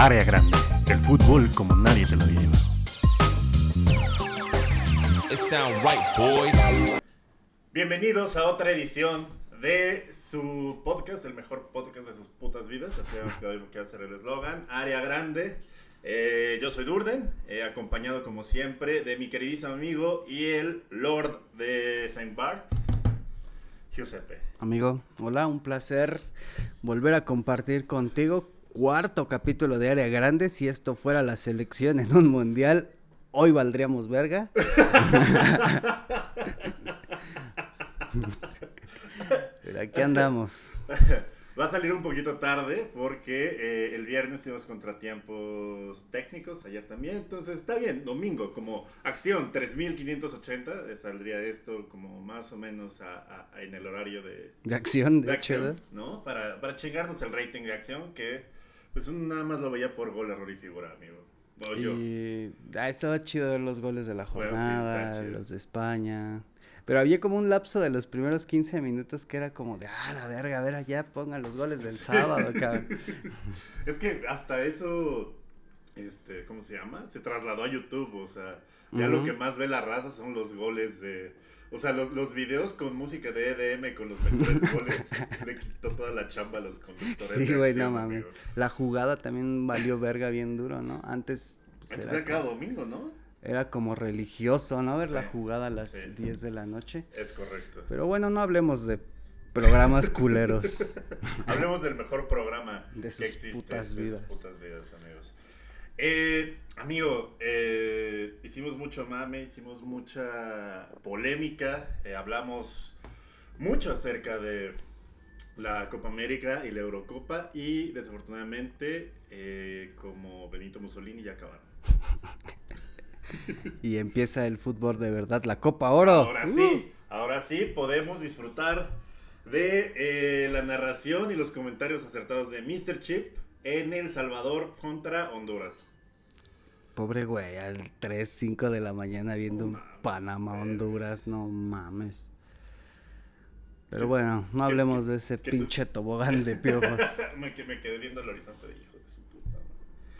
Área Grande, el fútbol como nadie te lo había llevado. Bienvenidos a otra edición de su podcast, el mejor podcast de sus putas vidas. Así que va a ser el eslogan. Área Grande. Eh, yo soy Durden, eh, acompañado como siempre de mi queridísimo amigo y el Lord de Saint Barts, Giuseppe. Amigo, hola, un placer volver a compartir contigo. Cuarto capítulo de Área Grande. Si esto fuera la selección en un mundial, hoy valdríamos verga. Pero aquí andamos. Va a salir un poquito tarde porque eh, el viernes tuvimos contratiempos técnicos, ayer también. Entonces está bien, domingo, como acción 3580, eh, saldría esto como más o menos en el horario de, de acción, de, acción, ¿no? Para, para chingarnos el rating de acción que pues nada más lo veía por gol, error y figura, amigo. y ah, estaba chido ver los goles de la jornada, los de España. Pero había como un lapso de los primeros 15 minutos que era como de, ah, la verga, a ver, ya pongan los goles del sábado, cabrón. es que hasta eso, este, ¿cómo se llama? Se trasladó a YouTube, o sea, ya lo que más ve la raza son los goles de... O sea, los, los videos con música de EDM con los mejores goles le quitó toda la chamba a los conductores. Sí, güey, no mames. La jugada también valió verga bien duro, ¿no? Antes. Pues, era cada domingo, ¿no? era como religioso, ¿no? Ver la jugada a las 10 de la noche. Es correcto. Pero bueno, no hablemos de programas culeros. hablemos del mejor programa de sus putas vidas. De sus putas vidas, amigos. Eh, amigo, eh, hicimos mucho mame, hicimos mucha polémica, eh, hablamos mucho acerca de la Copa América y la Eurocopa y desafortunadamente como Benito Mussolini ya acabaron. y empieza el fútbol de verdad, la Copa Oro. Ahora sí, ahora sí podemos disfrutar de la narración y los comentarios acertados de Mr. Chip en El Salvador contra Honduras. Pobre güey, al 3, 5 de la mañana viendo un Panamá, Honduras, no mames. Pero bueno, no hablemos de ese pinche tobogán de piojos. me, me quedé viendo el horizonte de hijo de su puta.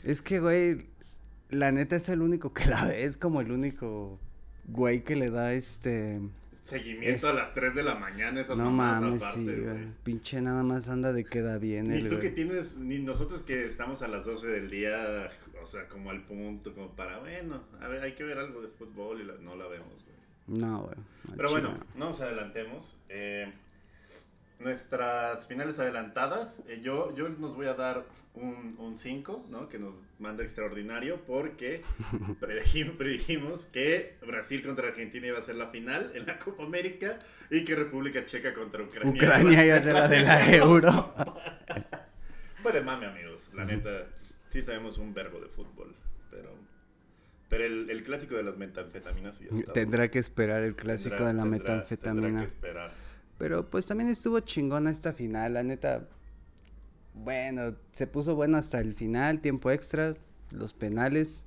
Es que, güey, la neta es el único que la ve, es como el único güey que le da este... Seguimiento a las 3 de la mañana, esas No mames, sí, güey. Pinche nada más anda de queda bien. Ni tú que tienes, ni nosotros que estamos a las 12 del día, o sea, como al punto, como para, bueno, a ver, hay que ver algo de fútbol y no la vemos, güey. No, güey. Pero bueno, no nos adelantemos. Eh, nuestras finales adelantadas, eh, yo, yo nos voy a dar un 5, ¿no? Que nos manda extraordinario porque predijimos, que Brasil contra Argentina iba a ser la final en la Copa América y que República Checa contra Ucrania. Ucrania iba a ser la de la Euro. Fue de mame, amigos. La neta, sí sabemos un verbo de fútbol, pero... Pero el, clásico de las metanfetaminas... Tendrá que esperar el clásico de la metanfetamina. Tendrá que esperar. Pero pues también estuvo chingona esta final, la neta. Bueno, se puso bueno hasta el final, tiempo extra, los penales.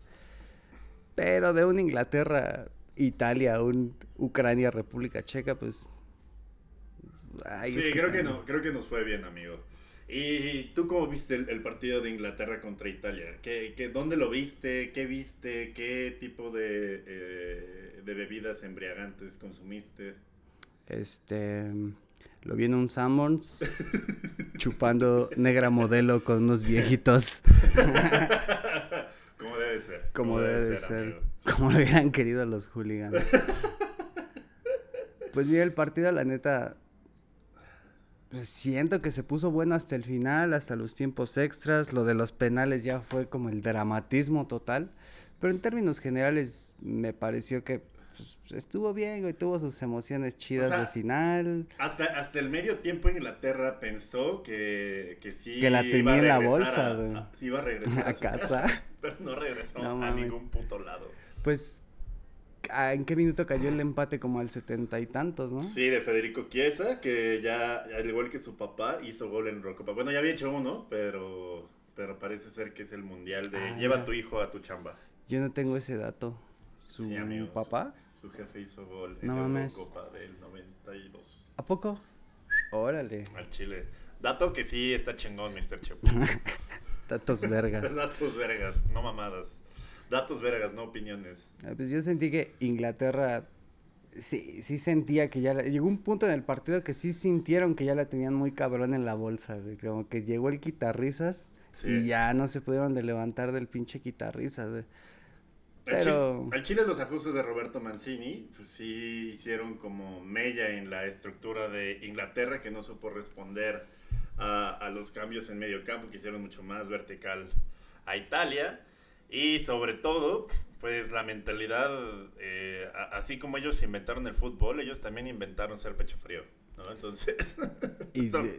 Pero de un Inglaterra, Italia, un Ucrania, República Checa, pues. sí, creo que no, creo que nos fue bien, amigo. ¿Y tú cómo viste el, partido de Inglaterra contra Italia? ¿Qué, qué, dónde lo viste? ¿Qué viste? ¿Qué tipo de, eh, de bebidas embriagantes consumiste? Este. Lo vi en un Summons chupando negra modelo con unos viejitos. Como debe ser. Como, debe, ser. Como lo hubieran querido los hooligans. pues vi el partido, la neta. Pues siento que se puso bueno hasta el final, hasta los tiempos extras. Lo de los penales ya fue como el dramatismo total. Pero en términos generales me pareció que pues, estuvo bien, güey, tuvo sus emociones chidas de final. Hasta, hasta el medio tiempo Inglaterra pensó que, que sí. Que la tenía en la bolsa, güey. Sí iba a regresar a, casa. pero no regresó a ningún puto lado. Pues, ¿en qué minuto cayó el empate? Como al setenta y tantos, ¿no? Sí, de Federico Chiesa, que ya, al igual que su papá, hizo gol en Rocopa. Bueno, ya había hecho uno, pero, pero parece ser que es el mundial de ah, lleva a tu hijo a tu chamba. Yo no tengo ese dato. ¿Su papá? Su jefe hizo gol en la Copa del 92. ¿A poco? Órale. Al Chile. Dato que sí está chingón, Mr. Chep. Datos vergas. Datos vergas, no mamadas. Datos vergas, no opiniones. Ah, pues yo sentí que Inglaterra sí, sí sentía que ya llegó un punto en el partido que sí sintieron que ya la tenían muy cabrón en la bolsa, güey. Como que llegó el quitarrisas y ya no se pudieron de levantar del pinche quitarrisas, güey. Pero... Al Chile los ajustes de Roberto Mancini, pues sí hicieron como mella en la estructura de Inglaterra que no supo responder a, a los cambios en medio campo, que hicieron mucho más vertical a Italia. Y sobre todo, pues la mentalidad, eh, así como ellos inventaron el fútbol, ellos también inventaron ser pecho frío. ¿no? Entonces, y, son,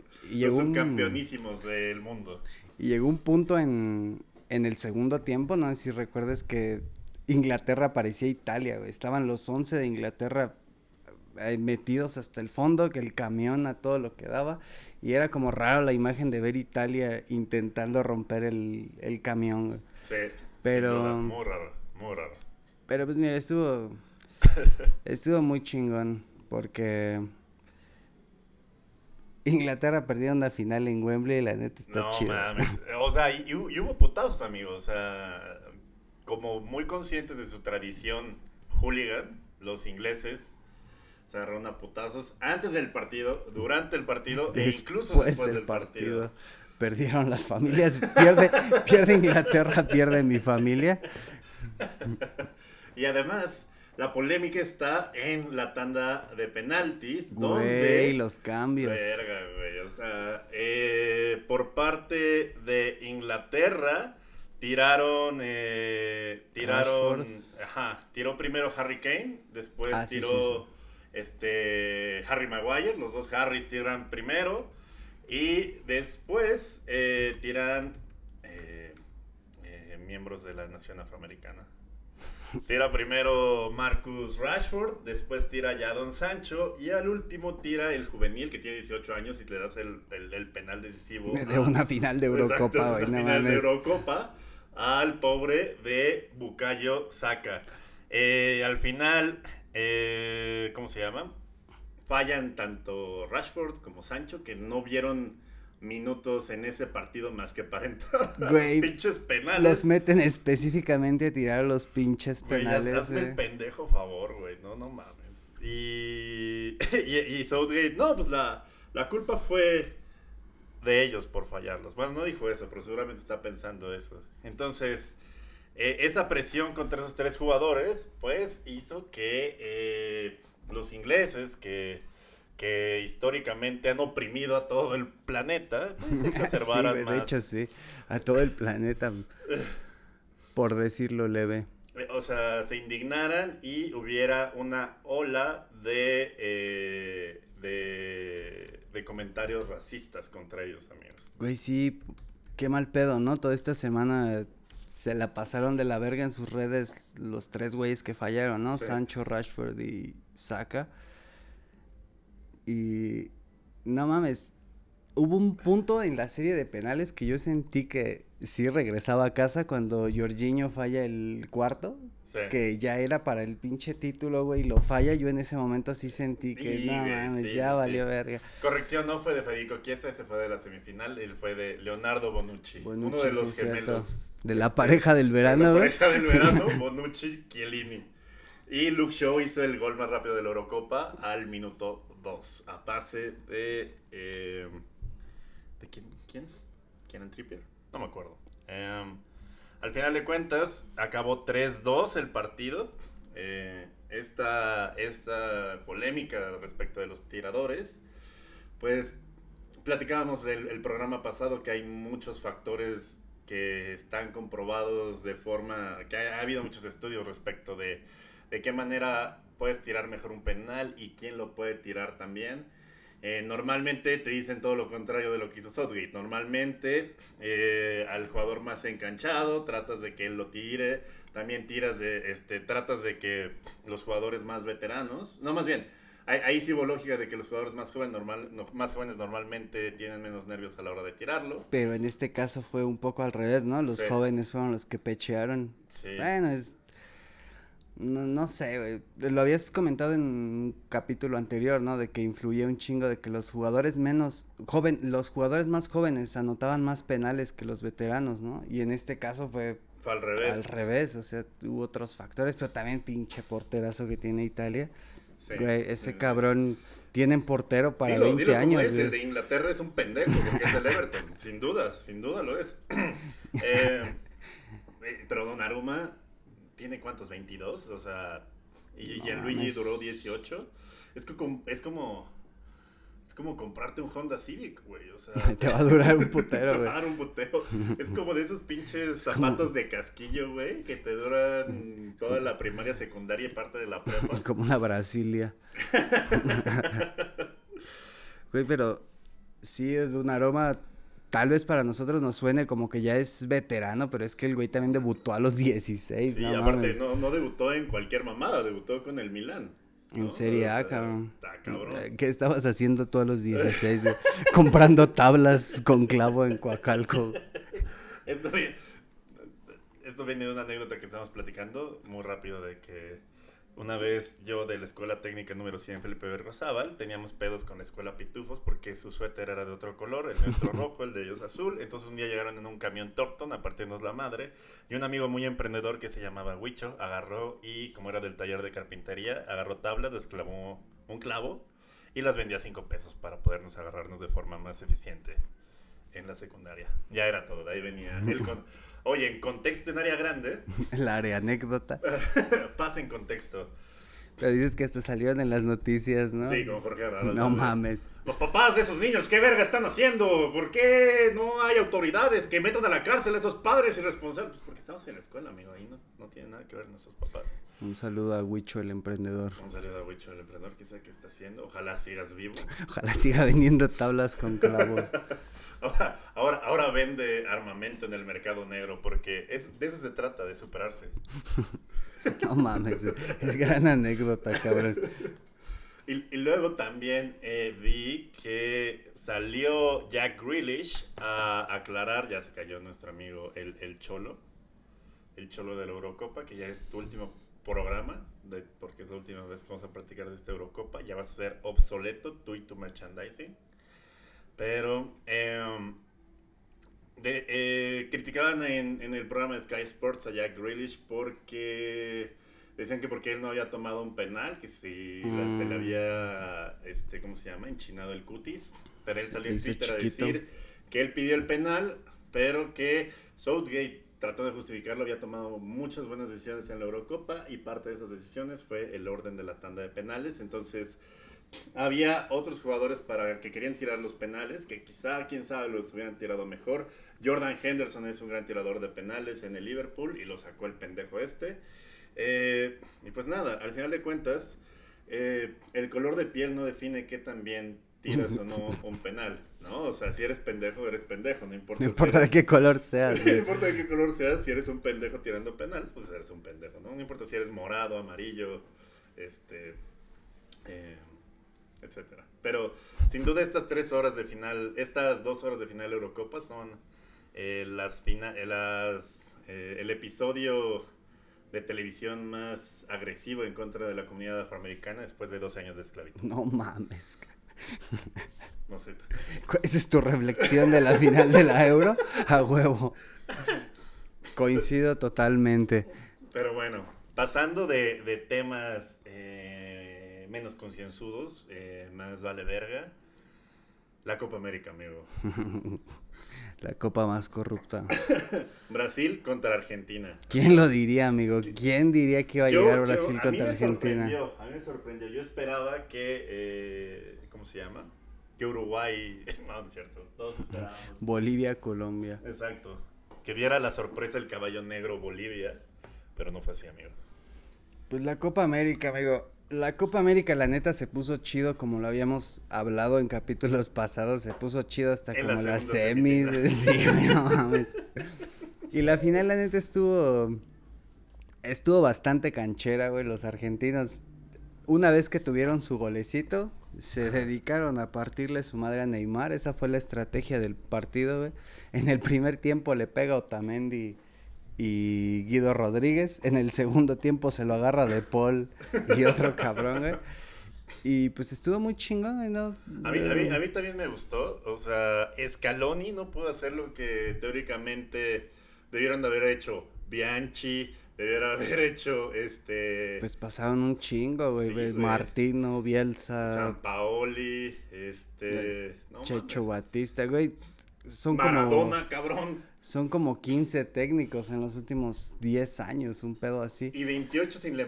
son campeonísimos del mundo. Y llegó un punto en, en el segundo tiempo, no sé si recuerdes que Inglaterra parecía Italia, Estaban los 11 de Inglaterra eh, metidos hasta el fondo, que el camión a todo lo que daba. Y era como raro la imagen de ver Italia intentando romper el, el camión. Sí. Pero. muy raro, muy raro. Pero pues mira, estuvo. estuvo muy chingón. Porque. Inglaterra perdió una final en Wembley y la neta está no, Mames. O sea, y, hubo putazos, amigos. O sea, como muy conscientes de su tradición hooligan, los ingleses se agarraron a putazos antes del partido, durante el partido e incluso después del partido perdieron las familias, pierde, pierde Inglaterra, pierde mi familia. Y además, la polémica está en la tanda de penaltis. Güey, donde... los cambios. Verga, güey. O sea, eh, por parte de Inglaterra, tiraron. Eh, tiraron. Ajá. Tiró primero Harry Kane. Después ah, tiró. Este. Harry Maguire. Los dos Harrys tiran primero. Y después eh, tiran eh, miembros de la nación afroamericana. Tira primero Marcus Rashford, después tira Jadon Sancho y al último tira el juvenil que tiene 18 años y le das el, penal decisivo. De una final de Eurocopa, Exacto, una final de Eurocopa al pobre de Bukayo Saka. al final, ¿cómo se llama? fallan tanto Rashford como Sancho que no vieron minutos en ese partido más que para entrar los pinches penales. Los meten específicamente a tirar los pinches penales. hazme el pendejo favor, güey. No, no mames. Y, y, Southgate, no, pues la, la culpa fue de ellos por fallarlos. Bueno, no dijo eso, pero seguramente está pensando eso. Entonces, eh, esa presión contra esos tres jugadores, pues hizo que eh, los ingleses que, que históricamente han oprimido a todo el planeta, pues se exacerbaran sí, De hecho, sí, a todo el planeta, por decirlo leve. O sea, se indignaran y hubiera una ola de, eh, de, de comentarios racistas contra ellos, amigos. Güey, sí, qué mal pedo, ¿no? Toda esta semana se la pasaron de la verga en sus redes los tres güeyes que fallaron, ¿no? Sancho, Rashford y Saka. Y no mames, hubo un punto en la serie de penales que yo sentí que sí regresaba a casa cuando Jorginho falla el cuarto. Que ya era para el pinche título, güey, lo falla. Yo en ese momento sí sentí que, no mames, ya valió verga. Corrección, no fue de Federico Chiesa, ese fue de la semifinal, él fue de Leonardo Bonucci. uno de los gemelos. De la pareja del verano, güey. La pareja del verano, Bonucci, Chiellini. Y Luke Shaw hizo el gol más rápido de la Eurocopa al minuto 2, a pase de... Eh, ¿De quién? ¿Quién? ¿Quién Trippier? No me acuerdo. Em, al final de cuentas, acabó 3-2 el partido. Eh, esta, esta polémica respecto de los tiradores, pues platicábamos del el programa pasado que hay muchos factores que están comprobados de forma, que ha, habido muchos estudios respecto de de qué manera puedes tirar mejor un penal y quién lo puede tirar también. Eh, normalmente te dicen todo lo contrario de lo que hizo Southgate. Normalmente eh, al jugador más enganchado tratas de que él lo tire. También tiras de, este, tratas de que los jugadores más veteranos, no más bien, ahí, sí hubo lógica de que los jugadores más jóvenes, normal, más jóvenes normalmente tienen menos nervios a la hora de tirarlo. Pero en este caso fue un poco al revés, ¿no? Los jóvenes fueron los que pechearon. Sí. Bueno, es No, no sé, güey. Lo habías comentado en un capítulo anterior, ¿no? De que influía un chingo de que los jugadores menos joven, los jugadores más jóvenes anotaban más penales que los veteranos, ¿no? Y en este caso fue Fue al revés. al revés, o sea, hubo otros factores, pero también pinche porterazo que tiene Italia. Sí. Güey, ese Sí. cabrón tienen portero para Dilo, 20 dilo como años, es, el de Inglaterra es un pendejo porque es el Everton, sin duda, sin duda lo es. Eh, eh, pero Donnarumma tiene cuántos, 22, o sea, y No Gianluigi mames. duró 18. Es, que es como es como comprarte un Honda Civic, güey, o sea, Te va a durar un te putero, va güey. a dar un puteo. Es como de esos pinches zapatos de casquillo, güey, que te duran toda la primaria, secundaria y parte de la prepa. Como una Brasilia. Güey, pero sí, de un aroma, tal vez para nosotros nos suene como que ya es veterano, pero es que el güey también debutó a los 16, Sí, no aparte mames. no, no debutó en cualquier mamada, debutó con el Milán. ¿no? En Serie A, sea, cabrón. Está cabrón. Eh, ¿Qué estabas haciendo tú a los 16, güey? Comprando tablas con clavo en Coacalco. Esto viene de una anécdota que estamos platicando muy rápido de que una vez yo de la escuela técnica número 100 Felipe Berrozábal teníamos pedos con la escuela Pitufos porque su suéter era de otro color, el nuestro rojo, el de ellos azul. Entonces un día llegaron en un camión Torton a partirnos la madre y un amigo muy emprendedor que se llamaba Huicho agarró y como era del taller de carpintería, agarró tablas, desclavó un clavo y las vendía a 5 pesos para podernos agarrarnos de forma más eficiente en la secundaria. Ya era todo, de ahí venía el con- Oye, en contexto en área grande, La área anécdota. pasa en contexto. Pero dices que hasta salieron en las noticias, ¿no? Sí, con Jorge Herrera. No mames. Los papás de esos niños, ¿qué verga están haciendo? ¿Por qué no hay autoridades que metan a la cárcel a esos padres irresponsables? Pues porque estamos en la escuela, amigo, ahí no, no tiene nada que ver nuestros papás. Un saludo a Huicho, el emprendedor. Un saludo a Wicho, el emprendedor, qué sabe qué está haciendo. Ojalá sigas vivo. Ojalá siga vendiendo tablas con clavos. Ahora, ahora, ahora vende armamento en el mercado negro porque es, de eso se trata, de superarse. No mames, es gran anécdota, cabrón. Y, luego también eh, vi que salió Jack Grealish a aclarar, ya se cayó nuestro amigo el, el Cholo, el Cholo de la Eurocopa, que ya es tu último programa, porque es la última vez que vamos a practicar de esta Eurocopa, ya va a ser obsoleto tú y tu merchandising. Pero em, de- eh, criticaban en, en el programa de Sky Sports a Jack Grealish porque decían que porque él no había tomado un penal, que si la- se le Mm. había, este, ¿cómo se llama? Enchinado el cutis. Pero él salió en Twitter a decir que él pidió el penal, pero que Southgate trató de justificarlo, había tomado muchas buenas decisiones en la Eurocopa y parte de esas decisiones fue el orden de la tanda de penales. Entonces, había otros jugadores para que querían tirar los penales, que quizá, quién sabe, los hubieran tirado mejor. Jordan Henderson es un gran tirador de penales en el Liverpool y lo sacó el pendejo este. Eh, y pues nada, al final de cuentas, eh, el color de piel no define qué tan bien tiras o no un penal, ¿no? O sea, si eres pendejo, eres pendejo, no importa. No si importa de qué color seas, no importa de qué color seas, si eres un pendejo tirando penales, pues eres un pendejo, ¿no? No importa si eres morado, amarillo, este, eh, etcétera. Pero sin duda estas tres horas de final, estas dos horas de final de Eurocopa son eh, las fina- eh, las, eh, el episodio de televisión más agresivo en contra de la comunidad afroamericana después de dos años de esclavitud. No mames. No sé. ¿Esa es tu reflexión de la final de la Euro? A huevo. Coincido totalmente. Pero bueno, pasando de, de temas eh, menos concienzudos, eh, más vale verga, la Copa América, amigo. La copa más corrupta. Brasil contra Argentina. ¿Quién lo diría, amigo? ¿Quién diría que iba a Yo- llegar yo- Brasil a mí contra me Argentina? sorprendió, A mí me sorprendió. Yo esperaba que, eh, ¿cómo se llama? Que Uruguay, no, no es cierto, todos esperábamos. Bolivia, Colombia. Exacto. Que diera la sorpresa el caballo negro Bolivia, pero no fue así, amigo. Pues la Copa América, amigo. La Copa América, la neta, se puso chido como lo habíamos hablado en capítulos pasados. Se puso chido hasta En la como las segunda semis. semifinal. Sí, güey, no mames. Y la final, la neta, estuvo. Estuvo bastante canchera, güey. Los argentinos, una vez que tuvieron su golecito, se dedicaron a partirle su madre a Neymar. Esa fue la estrategia del partido, güey. En el primer tiempo le pega Otamendi y Guido Rodríguez. En el segundo tiempo se lo agarra de Paul y otro cabrón, güey. Y pues estuvo muy chingón, ¿no? A mí, a, mí, a mí también me gustó. O sea, Scaloni no pudo hacer lo que teóricamente debieron de haber hecho Bianchi, debiera haber hecho este. Pues pasaron un chingo, güey. Martino, Bielsa. San Paoli, este. Checho Batista, güey. Son Maradona, cabrón. Son como 15 técnicos en los últimos 10 años, un pedo así. Y 28 sin,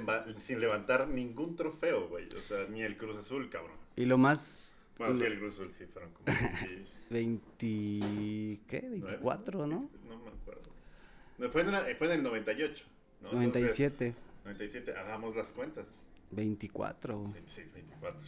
sin levantar ningún trofeo, güey. O sea, ni el Cruz Azul, cabrón. Y lo más... Bueno, sí, el Cruz Azul sí, fueron como 20... ¿Qué? 24, ¿no? No me acuerdo. Fue en, fue en el 98. ¿no? 97. 97, hagamos las cuentas. 24. Sí, sí 24.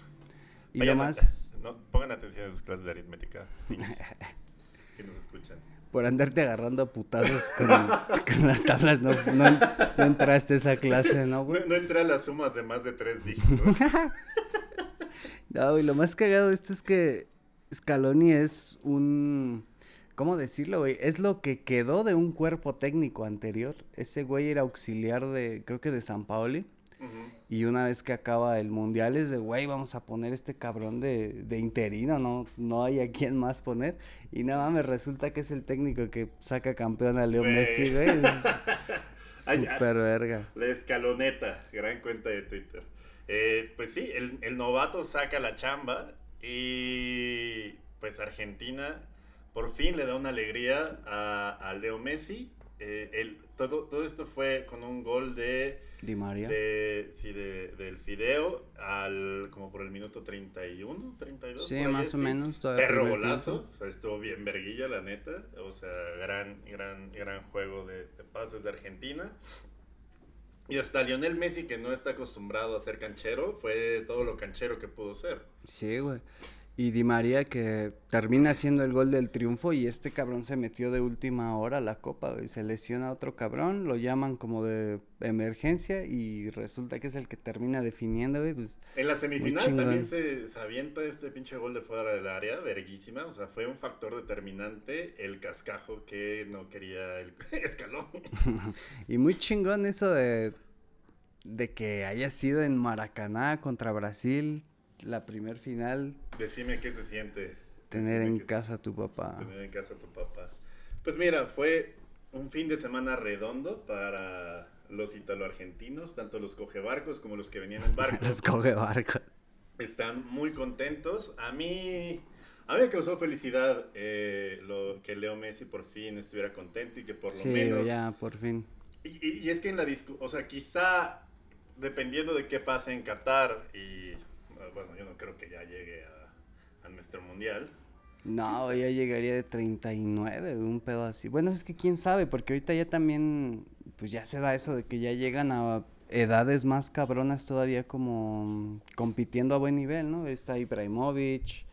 Y lo más... No, pongan atención a sus clases de aritmética. que nos escuchan por andarte agarrando a putazos con, las tablas, no, no, entraste a esa clase, ¿no, güey? No, entré a las sumas de más de tres dígitos. no, y lo más cagado de esto es que Scaloni es un... ¿Cómo decirlo, güey? Es lo que quedó de un cuerpo técnico anterior. Ese güey era auxiliar de, creo que de San Paoli. Y una vez que acaba el mundial es de, güey, vamos a poner este cabrón de, de interino, ¿no? No hay a quién más poner. Y nada más resulta que es el técnico que saca campeón a Leo Messi, güey. Es súper verga. La escaloneta, gran cuenta de Twitter. Eh, pues sí, el, el novato saca la chamba y pues Argentina por fin le da una alegría a, a Leo Messi. Eh, el, todo, todo esto fue con un gol de Di María. De, sí, de, del Fideo al como por el minuto 31, 32. Sí, más o menos. Perro golazo. O sea, estuvo bien verguilla, la neta. O sea, gran, gran, gran juego de, de pases de Argentina. Y hasta Lionel Messi, que no está acostumbrado a ser canchero, fue todo lo canchero que pudo ser. Sí, güey. Y Di María que termina haciendo el gol del triunfo y este cabrón se metió de última hora a la copa, y Se lesiona a otro cabrón, lo llaman como de emergencia y resulta que es el que termina definiendo, güey. Pues, en la semifinal también se, se, avienta este pinche gol de fuera del área, verguísima. O sea, fue un factor determinante el cascajo que no quería el escalón. y muy chingón eso de, de que haya sido en Maracaná contra Brasil la primer final. Decime qué se siente. Tener en casa a tu papá. Tener en casa a tu papá. Pues mira, fue un fin de semana redondo para los italo-argentinos, tanto los cogebarcos como los que venían en barco. los cogebarcos. Están muy contentos. A mí, a mí me causó felicidad eh, lo, que Leo Messi por fin estuviera contento y que por lo sí, menos... ya, por fin. Y, y es que en la discusión, o sea, quizá dependiendo de qué pase en Qatar y bueno, yo no creo que ya llegue a, a nuestro mundial. No, ya llegaría de 39, un pedo así. Bueno, es que quién sabe, porque ahorita ya también, pues ya se da eso de que ya llegan a edades más cabronas todavía como compitiendo a buen nivel, ¿no? Está Ibrahimovic,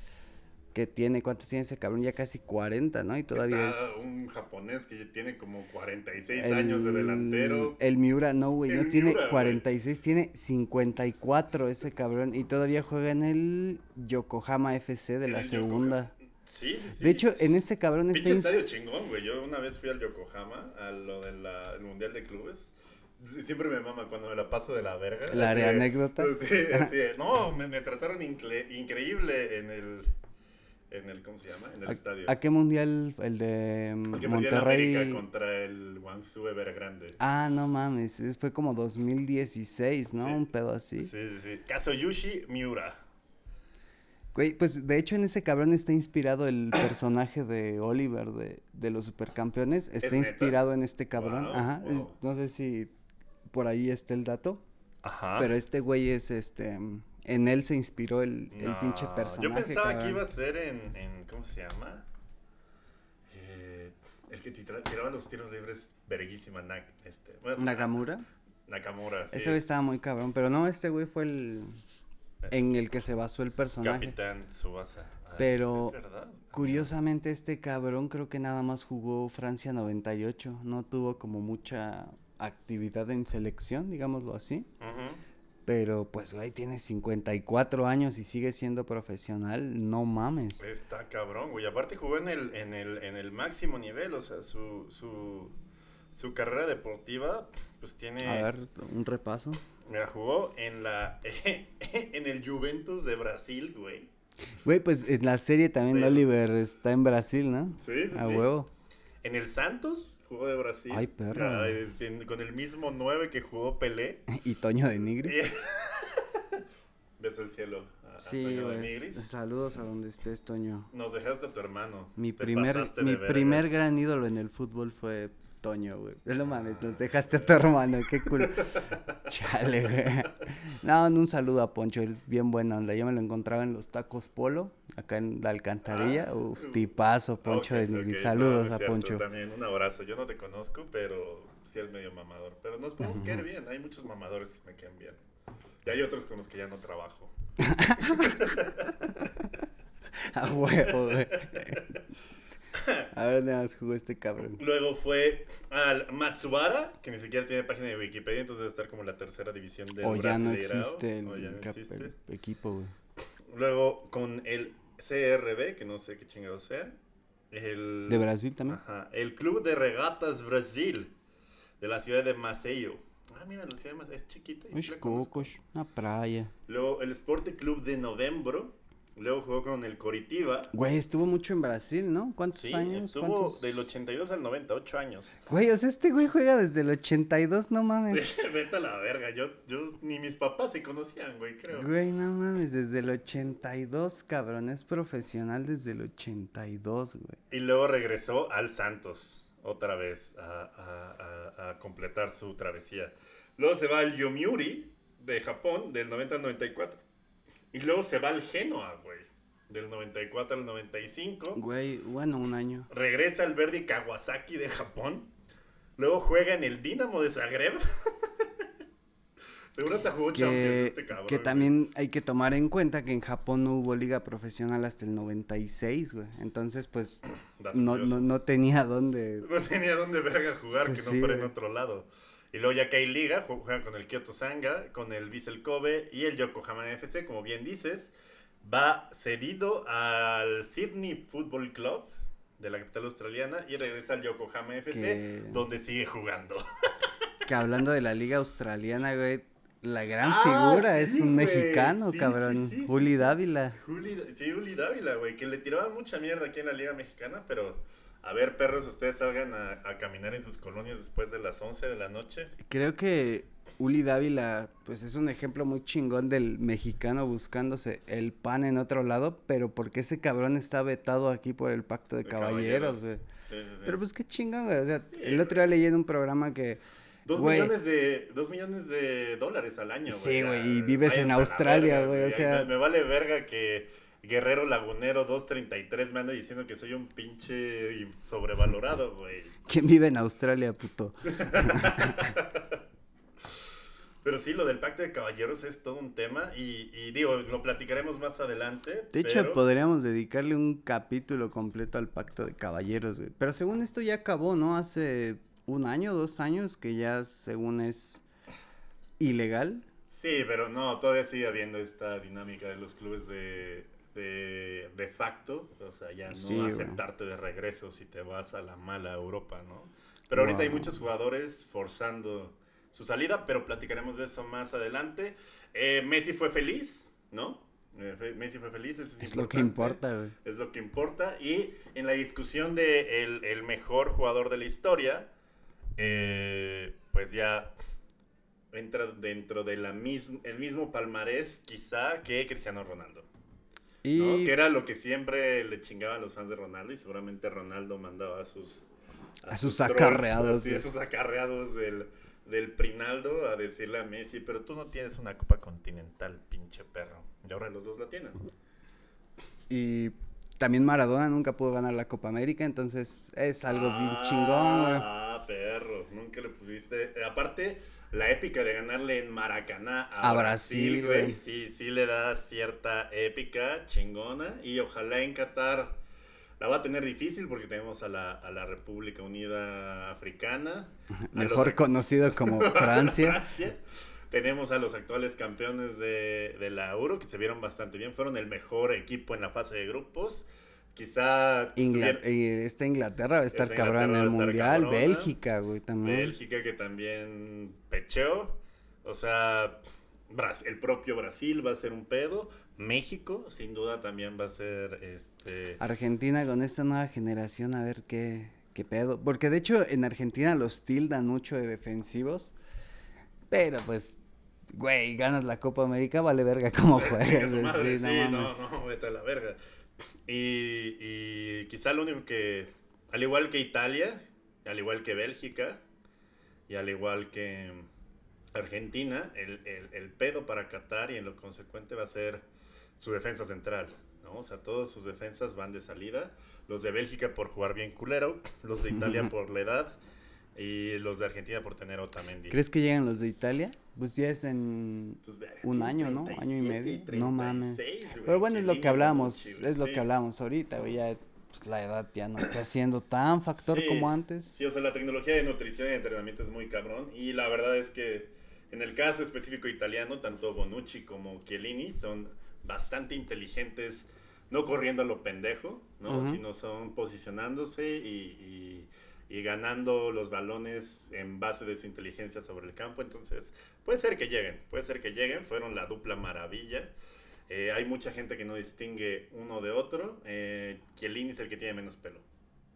que tiene, ¿cuántos tiene ese cabrón? Ya casi 40, ¿no? Y todavía Está es... un japonés que tiene como 46 años de delantero. El Miura, no, güey, no tiene 46, tiene 54 ese cabrón. Y todavía juega en el Yokohama FC de la segunda. Sí, sí, De hecho, en ese cabrón está... Pinche estadio chingón, güey. Yo una vez fui al Yokohama, a lo del Mundial de Clubes. Siempre me mama cuando me la paso de la verga. La anécdota. Sí, sí. No, me, me trataron increíble en el en el, ¿cómo se llama? En el estadio. ¿A qué mundial? El de ¿A Monterrey. América contra el Guangzhou Evergrande. Ah, no mames, fue como 2016, ¿no? Sí. Un pedo así. Sí, sí, sí. Kazoyushi Miura. Güey, pues de hecho en ese cabrón está inspirado el personaje de Oliver de, de los supercampeones. Está inspirado en este cabrón. Wow, Ajá. wow. Es- no sé si por ahí está el dato. Ajá. Pero este güey es este. En él se inspiró el, el pinche personaje. Yo pensaba que iba a ser en, en ¿cómo se llama? Eh, el que tira- tiraba los tiros libres verguísima, Nak- este, bueno, Nakamura. Nakamura, sí. Ese güey estaba muy cabrón. Pero no, este güey fue el. En el que se basó el personaje. Capitán Subasa. Ah, Pero, es- es verdad. Curiosamente, este cabrón creo que nada más jugó Francia 98. No tuvo como mucha actividad en selección, digámoslo así. Pero pues, güey, tiene 54 años y sigue siendo profesional. No mames. Está cabrón, güey. Aparte jugó en el, en el, en el máximo nivel, o sea, su, su, su carrera deportiva, pues tiene... A ver, un repaso. Mira, jugó en la en el Juventus de Brasil, güey. Güey, pues en la serie también Oliver está en Brasil, ¿no? Sí, sí, A huevo. En el Santos jugó de Brasil. Ay, perro. con el mismo 9 que jugó Pelé. y Toño de Nigris. Beso el cielo. sí, güey. Saludos a donde estés, Toño. Nos dejaste a tu hermano. Mi primer, mi primer gran ídolo en el fútbol fue Toño, güey. No mames, nos dejaste a tu hermano, qué cool. Chale, güey. No, un saludo a Poncho, es bien buena onda. Yo me lo encontraba en los tacos Polo, acá en la alcantarilla. Ah, Uf, tipazo, Poncho de Saludos a Poncho. También un abrazo. Yo no te conozco, pero sí eres medio mamador. Pero nos podemos quedar bien. Hay muchos mamadores que me quedan bien. Y hay otros con los que ya no trabajo. a huevo, güey. A ver, nada más jugó este cabrón. Luego fue al Matsubara, que ni siquiera tiene página de Wikipedia, entonces debe estar como la tercera división del O ya no existe el, equipo, güey. Luego con el CRB, que no sé qué chingado sea. El, ¿De Brasil también? Ajá. El Club de Regatas Brasil, de la ciudad de Maceió. Ah, mira, la ciudad de Maceió es chiquita. Es cocos, una playa. Luego el Sport Club de Novembro Luego jugó con el Coritiba. Güey, estuvo mucho en Brasil, ¿no? ¿Cuántos sí, años? Estuvo del 82 al 98 años. Güey, o sea, este güey juega desde el 82, no mames. Vete a la verga, yo, yo, ni mis papás se conocían, güey, creo. Güey, no mames, desde el 82, cabrón, es profesional desde el 82, güey. Y luego regresó al Santos, otra vez, a, a, a completar su travesía. Luego se va al Yomiuri, de Japón, del 90 al 94. Y luego se va al Genoa, güey. Del 94 al 95. Güey, bueno, un año. Regresa al Verdi Kawasaki de Japón. Luego juega en el Dinamo de Zagreb. Seguro te jugó que, este cabrón. Que también hay que tomar en cuenta que en Japón no hubo liga profesional hasta el 96, güey. Entonces, pues, no, no, no, tenía dónde... No tenía dónde verga jugar, pues que no fuera en otro lado. Y luego ya que hay liga, juega con el Kyoto Sanga, con el Vissel Kobe y el Yokohama FC, como bien dices. Va cedido al Sydney Football Club de la capital australiana y regresa al Yokohama FC, donde sigue jugando. Que hablando de la liga australiana, güey, la gran ah, figura es un mexicano, cabrón. Juli Dávila. sí, Juli Dávila, güey, que le tiraba mucha mierda aquí en la liga mexicana, pero a ver, perros, ustedes salgan a, caminar en sus colonias después de las 11 de la noche. Creo que Uli Dávila, pues es un ejemplo muy chingón del mexicano buscándose el pan en otro lado, pero porque ese cabrón está vetado aquí por el pacto de, caballeros, güey. Sí, sí, sí. Pero pues qué chingón, güey. O sea, el otro día leí en un programa que... Dos millones de, dos millones de dólares al año, güey. Sí, güey, y vives en Australia, güey, o sea... me vale verga que Guerrero Lagunero 233 me anda diciendo que soy un pinche sobrevalorado, güey. ¿Quién vive en Australia, puto? Pero sí, lo del pacto de caballeros es todo un tema y, digo, lo platicaremos más adelante. De hecho, podríamos dedicarle un capítulo completo al pacto de caballeros, güey. Pero según esto ya acabó, ¿no? Hace un año, dos años, que ya según es ilegal. Sí, pero no, todavía sigue habiendo esta dinámica de los clubes de de, de facto, o sea, ya no aceptarte de regreso si te vas a la mala Europa, ¿no? Pero ahorita hay muchos jugadores forzando su salida, pero platicaremos de eso más adelante. Eh, Messi fue feliz, ¿no? Eh, Messi fue feliz, eso es, lo que importa, güey. Es lo que importa. Y en la discusión de el, el mejor jugador de la historia, eh, pues ya entra dentro de la el mismo palmarés quizá que Cristiano Ronaldo. Que era lo que siempre le chingaban los fans de Ronaldo y seguramente Ronaldo mandaba a sus... A, sus, acarreados. a esos acarreados del, del Prinaldo a decirle a Messi, pero tú no tienes una Copa Continental, pinche perro. Y ahora los dos la tienen. Y también Maradona nunca pudo ganar la Copa América, entonces es algo bien chingón, güey. Ah, perro, nunca le pusiste... Aparte la épica de ganarle en Maracaná a, Brasil, güey. Sí, sí le da cierta épica chingona. Y ojalá en Qatar la va a tener difícil porque tenemos a la, a la República Unida Africana. Mejor conocido como Francia. Tenemos a los actuales campeones de, de la Euro que se vieron bastante bien. Fueron el mejor equipo en la fase de grupos. Quizá... Esta Inglaterra va a estar cabrón en el Mundial. Bélgica, güey, también. Bélgica que también pecheó. O sea, el propio Brasil va a ser un pedo. México, sin duda, también va a ser este. Argentina con esta nueva generación, a ver qué, qué pedo. Porque de hecho en Argentina los tildan mucho de defensivos. Pero pues, güey, ganas la Copa América, vale verga cómo juegas. sí, no, no, no, vete a la verga. Y, y quizá lo único que, al igual que Italia, al igual que Bélgica, y al igual que Argentina, el, el, el pedo para Qatar y en lo consecuente va a ser su defensa central, ¿no? O sea, todos sus defensas van de salida. Los de Bélgica por jugar bien culero, los de Italia por la edad y los de Argentina por tener Otamendi. ¿Crees que llegan los de Italia? Pues ya es en pues, un año, ¿no? Año y medio. no mames. Pero bueno, es lo que hablamos, es lo que hablamos ahorita, güey, ya pues, la edad ya no está siendo tan factor como antes. Sí, o sea, la tecnología de nutrición y entrenamiento es muy cabrón y la verdad es que en el caso específico italiano, tanto Bonucci como Chiellini son bastante inteligentes, no corriendo a lo pendejo, ¿no? Sino son posicionándose y, y, ganando los balones en base de su inteligencia sobre el campo. Entonces, puede ser que lleguen, puede ser que lleguen. Fueron la dupla maravilla. Eh, hay mucha gente que no distingue uno de otro. Eh, Chiellini es el que tiene menos pelo.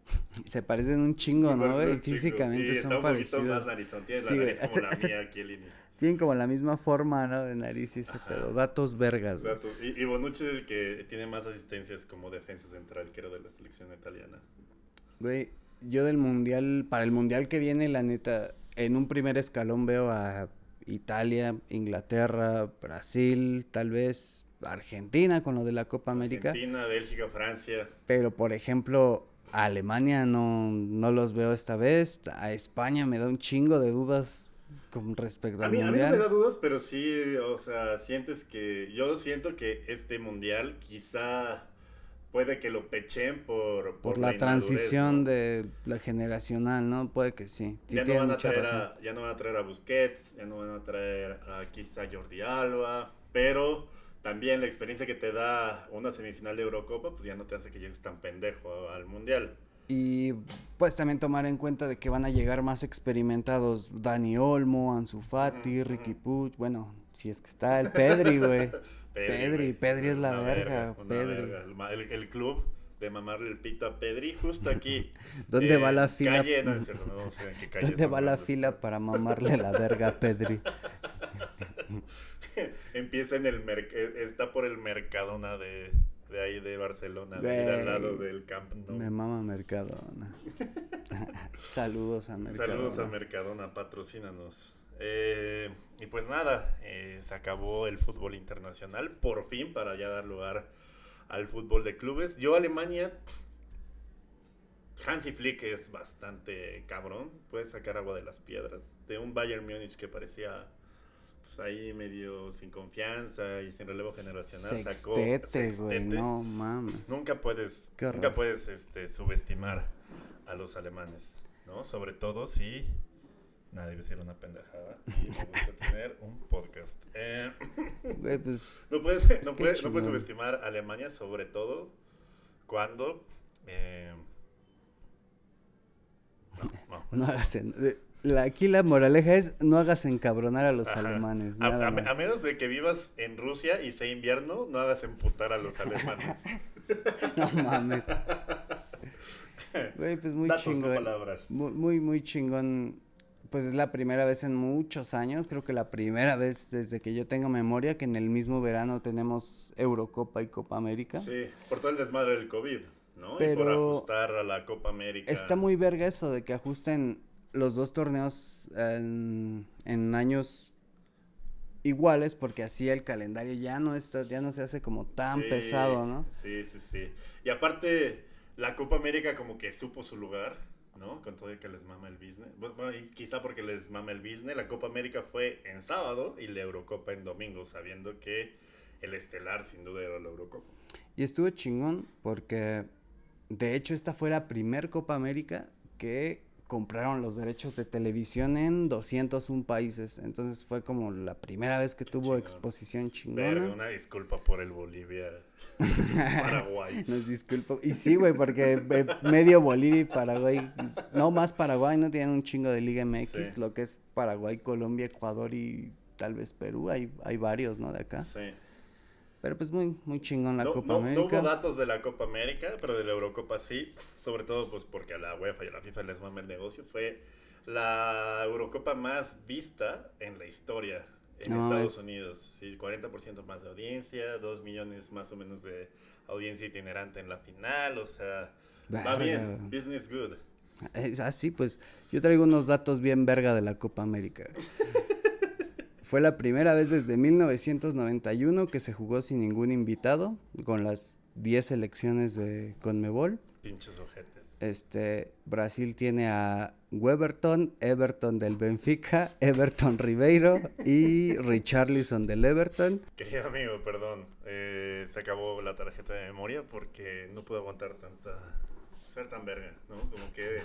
Se parecen un chingo, ¿no? físicamente son parecidos. Más narizón. Tiene la nariz como la mía, Chiellini. Tienen como la misma forma, ¿no? De nariz y ese pedo. Datos vergas. Datos. Y, y, Bonucci es el que tiene más asistencias como defensa central, que era de la selección italiana. Güey, yo del mundial, para el mundial que viene, la neta, en un primer escalón veo a Italia, Inglaterra, Brasil, tal vez Argentina con lo de la Copa América. Argentina, Bélgica, Francia. Pero, por ejemplo, a Alemania no, no los veo esta vez. A España me da un chingo de dudas con respecto al mundial. A mí no me da dudas, pero sí, o sea, sientes que. Yo siento que este mundial quizá puede que lo pechen por. Por, la, transición de la generacional, ¿no? Puede que sí. ya, no van a traer a, ya no van a traer a Busquets, ya no van a traer a quizá Jordi Alba, pero también la experiencia que te da una semifinal de Eurocopa, pues ya no te hace que llegues tan pendejo al mundial. Y pues también tomar en cuenta de que van a llegar más experimentados Dani Olmo, Ansu Fati, Ricky Puch, bueno, si es que está el Pedri, güey. Pedri, Pedri, es la verga, Pedri. El, club de mamarle el pito a Pedri justo aquí. ¿Dónde va la fila? Calle, no, no, sé en qué calle ¿Dónde va la fila para mamarle la verga a Pedri? Empieza en el está por el Mercadona de de ahí de Barcelona, de al lado del Camp Me mama Mercadona. Saludos a Mercadona. Saludos a Mercadona, patrocínanos. Eh, y pues nada, eh, se acabó el fútbol internacional, por fin, para ya dar lugar al fútbol de clubes. Yo, Alemania, Hansi Flick es bastante cabrón, puede sacar agua de las piedras. De un Bayern Múnich que parecía pues, ahí medio sin confianza y sin relevo generacional sextete, sacó güey, no mames. Nunca puedes nunca puedes este subestimar a los alemanes, ¿no? Sobre todo si Nadie debe ser una pendejada y vamos a tener un podcast. Eh, güey, pues, no puedes, no, puedes, no puedes subestimar a Alemania, sobre todo cuando. Eh, no, no, no hagas la, aquí la moraleja es no hagas encabronar a los alemanes. A, menos de que vivas en Rusia y sea invierno, no hagas emputar a los alemanes. no mames. Güey, pues muy chingón. Muy, muy, muy chingón. Pues es la primera vez en muchos años, creo que la primera vez desde que yo tengo memoria que en el mismo verano tenemos Eurocopa y Copa América. Sí, por todo el desmadre del COVID, ¿no? Pero y por ajustar a la Copa América. Está muy verga eso de que ajusten los dos torneos en, años iguales porque así el calendario ya no está ya no se hace como tan pesado, ¿no? Sí, sí, sí. Y aparte la Copa América como que supo su lugar, ¿no? Con todo el que les mama el business. Quizá porque les mama el business, la Copa América fue en sábado y la Eurocopa en domingo, sabiendo que el estelar sin duda era la Eurocopa. Y estuvo chingón porque de hecho esta fue la primer Copa América que compraron los derechos de televisión en 201 países. Entonces fue como la primera vez que tuvo chingón. exposición Verga, chingona. una disculpa por el Bolivia. Paraguay. Nos disculpo. Y sí, güey, porque eh, medio Bolivia y Paraguay, es- no más Paraguay, no tienen un chingo de Liga MX, Sí. lo que es Paraguay, Colombia, Ecuador y tal vez Perú, hay, hay varios, ¿no? De acá. Sí. Pero pues muy, muy chingón la no, Copa no- no América. hubo datos de la Copa América, pero de la Eurocopa sí. Sobre todo pues porque a la UEFA y a la FIFA les mama el negocio. Fue la Eurocopa más vista en la historia en No, Estados es- Unidos. Sí, 40% más de audiencia, 2 millones más o menos de audiencia itinerante en la final. O sea, va Verga. bien. Business good. Es así, pues yo traigo unos datos bien verga de la Copa América. Fue la primera vez desde 1991 que se jugó sin ningún invitado, con las 10 selecciones de Conmebol. Pinches ojetes. Este, Brasil tiene a Weberton, Everton del Benfica, Everton Ribeiro y Richarlison del Everton. Querido amigo, perdón, eh, se acabó la tarjeta de memoria porque no puedo aguantar tanta... ser tan verga, ¿no? Como que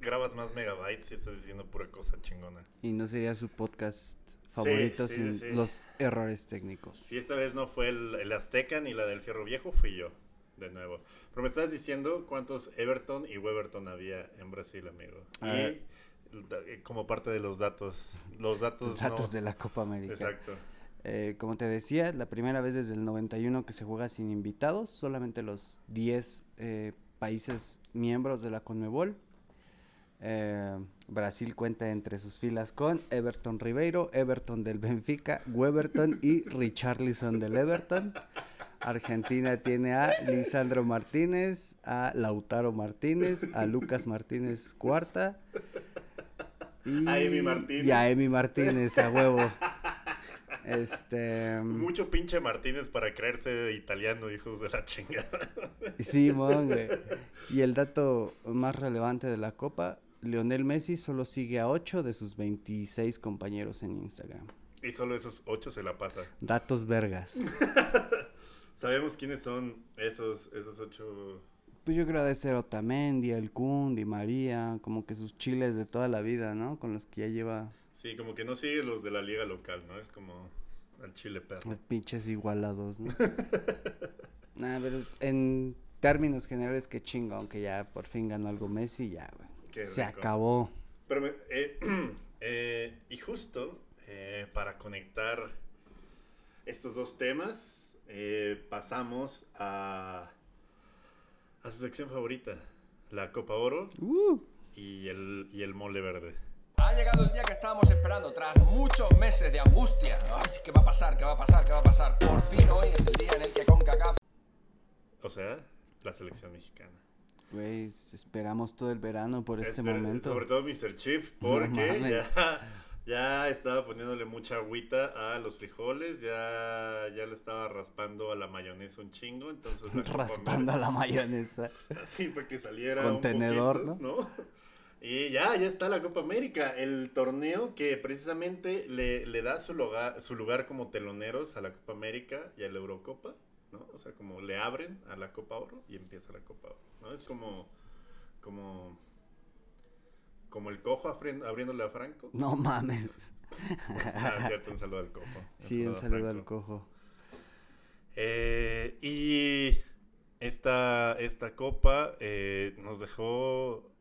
grabas más megabytes y estás diciendo pura cosa chingona. Y no sería su podcast favorito sí, sin sí. los errores técnicos. Si esta vez no fue el, el Azteca ni la del Fierro Viejo, fui yo, de nuevo. Pero me estás diciendo cuántos Everton y Weberton había en Brasil, amigo. A y ver. como parte de los datos, los datos... Los datos no- de la Copa América. Exacto. Eh, como te decía, la primera vez desde el 91 que se juega sin invitados, solamente los 10 eh, países miembros de la CONMEBOL. Eh, Brasil cuenta entre sus filas con Everton Ribeiro, Everton del Benfica, Weberton y Richarlison del Everton. Argentina tiene a Lisandro Martínez, a Lautaro Martínez, a Lucas Martínez cuarta. Y, A Emi Martínez. Y a Emi Martínez, a huevo. Este. Mucho pinche Martínez para creerse italiano, hijos de la chingada. Sí, mon, güey. Y el dato más relevante de la Copa: Lionel Messi solo sigue a 8 de sus 26 compañeros en Instagram. Y solo esos ocho se la pasa. Datos vergas. Sabemos quiénes son esos, esos ocho. Pues yo creo de ser Otamendi, El Kun, Di María, como que sus chiles de toda la vida, ¿no? Con los que ya lleva Sí, como que no sigue los de la liga local, ¿no? Es como el chile perro. pinches igualados, ¿no? Nah, pero en términos generales, que chingo, aunque ya por fin ganó algo Messi, ya, güey. Qué Se rico. acabó. Pero, me- eh, eh, y justo eh, para conectar estos dos temas, eh, pasamos a, a su sección favorita, la Copa Oro Uh. y el, y el mole verde. Ha llegado el día que estábamos esperando, tras muchos meses de angustia. Ay, ¿qué va a pasar? ¿Qué va a pasar? ¿Qué va a pasar? Por fin hoy es el día en el que CONCACAF O sea, la selección mexicana. Güey, esperamos todo el verano por este Espera, momento. Sobre todo Mr. Chip, No porque mames. ya, ya estaba poniéndole mucha agüita a los frijoles, ya, ya le estaba raspando a la mayonesa un chingo, entonces... Raspando a la mayonesa. Así para que saliera Contenedor, un poquito, ¿no? Y ya, ya está la Copa América, el torneo que precisamente le, le da su lugar, su lugar como teloneros a la Copa América y a la Eurocopa, ¿no? O sea, como le abren a la Copa Oro y empieza la Copa Oro, ¿no? Es como, como, como el cojo abriéndole a Franco. No mames. Ah, cierto, un saludo al cojo. Sí, un saludo al cojo. Eh, y esta, esta copa eh, nos dejó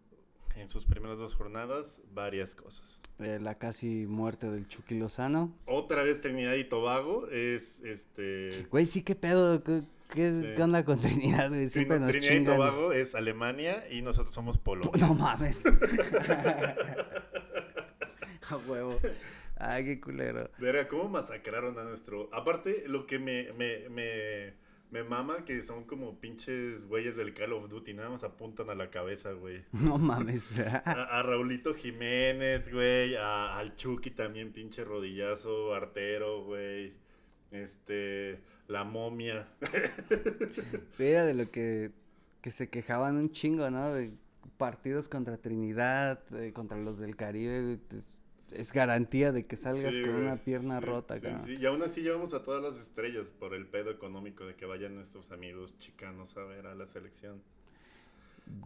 en sus primeras dos jornadas varias cosas. Eh, la casi muerte del Chucky Lozano. Otra vez Trinidad y Tobago es este. Güey, sí, qué pedo. ¿Qué, qué, Sí. onda con Trinidad, güey? Siempre Trin- nos Trinidad y. Tobago es Alemania y nosotros somos Polonia. No mames. A huevo. Ay, qué culero. Verga, cómo masacraron a nuestro. Aparte, lo que me, me, me, me mama que son como pinches güeyes del Call of Duty, nada más apuntan a la cabeza, güey. No mames. A, a Raulito Jiménez, güey. a- al Chucky también, pinche rodillazo, artero, güey. Este. La momia. Era de lo que, que se quejaban un chingo, ¿no? De partidos contra Trinidad, contra los del Caribe. güey, Es, es garantía de que salgas Sí, con una pierna sí, rota, sí, cabrón. Y aún así llevamos a todas las estrellas por el pedo económico de que vayan nuestros amigos chicanos a ver a la selección.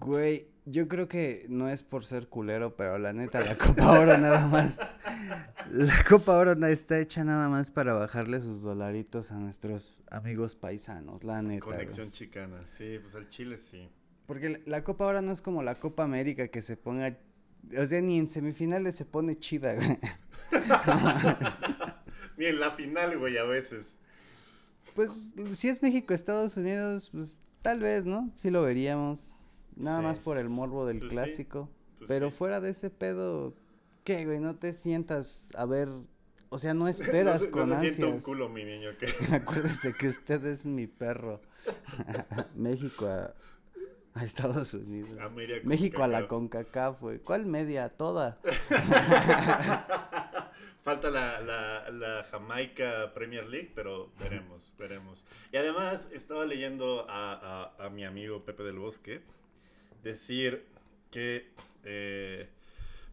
Güey, yo creo que no es por ser culero, pero la neta, la Copa Oro nada más. La Copa Oro está hecha nada más para bajarle sus dolaritos a nuestros amigos paisanos, la neta. güey. Conexión chicana, sí, pues al Chile sí. Porque la Copa Oro no es como la Copa América que se ponga. O sea, ni en semifinales se pone chida, güey. Ni en la final, güey, a veces. Pues si es México-Estados Unidos, pues tal vez, ¿no? Sí lo veríamos. Nada Sí. más por el morbo del Pues sí, clásico. pues Pero sí. fuera de ese pedo, ¿qué, güey? No te sientas a ver. O sea, no esperas no con no se siente un ansias. culo, mi niño, que Acuérdese que usted es mi perro. México a, a Estados Unidos. a México a la cacao. CONCACAF, güey. ¿Cuál media? Toda. Falta la, la, la Jamaica Premier League, pero veremos, veremos. Y además estaba leyendo a, a- a mi amigo Pepe del Bosque decir que eh,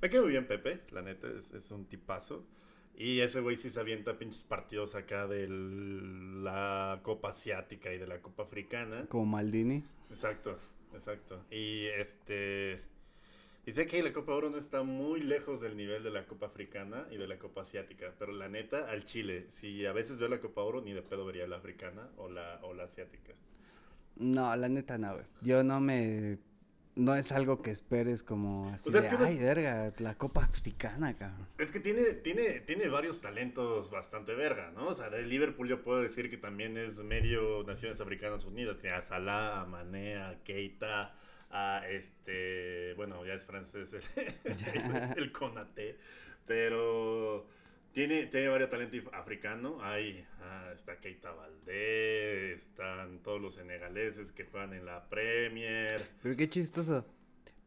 me quedó muy bien Pepe, la neta, es, es un tipazo. Y ese güey sí se avienta pinches partidos acá de la Copa Asiática y de la Copa Africana. Como Maldini. Exacto, exacto. Y este. Dice que la Copa Oro no está muy lejos del nivel de la Copa Africana y de la Copa Asiática. Pero la neta, al Chile, si a veces veo la Copa Oro, ni de pedo vería la africana o la, o la asiática. No, la neta no, güey. Yo no me... No es algo que esperes como así O sea, de, es que es- ay, verga, la Copa Africana, cabrón. Es que tiene, tiene, tiene varios talentos bastante verga, ¿no? O sea, de Liverpool yo puedo decir que también es medio Naciones Africanas Unidas. Tiene a Salah, a Mané, a Keita, a este... Bueno, ya es francés el, el Konate. Pero tiene, tiene varios talentos africanos. Hay, ah, está Keita Valdés, están todos los senegaleses que juegan en la Premier. Pero qué chistoso.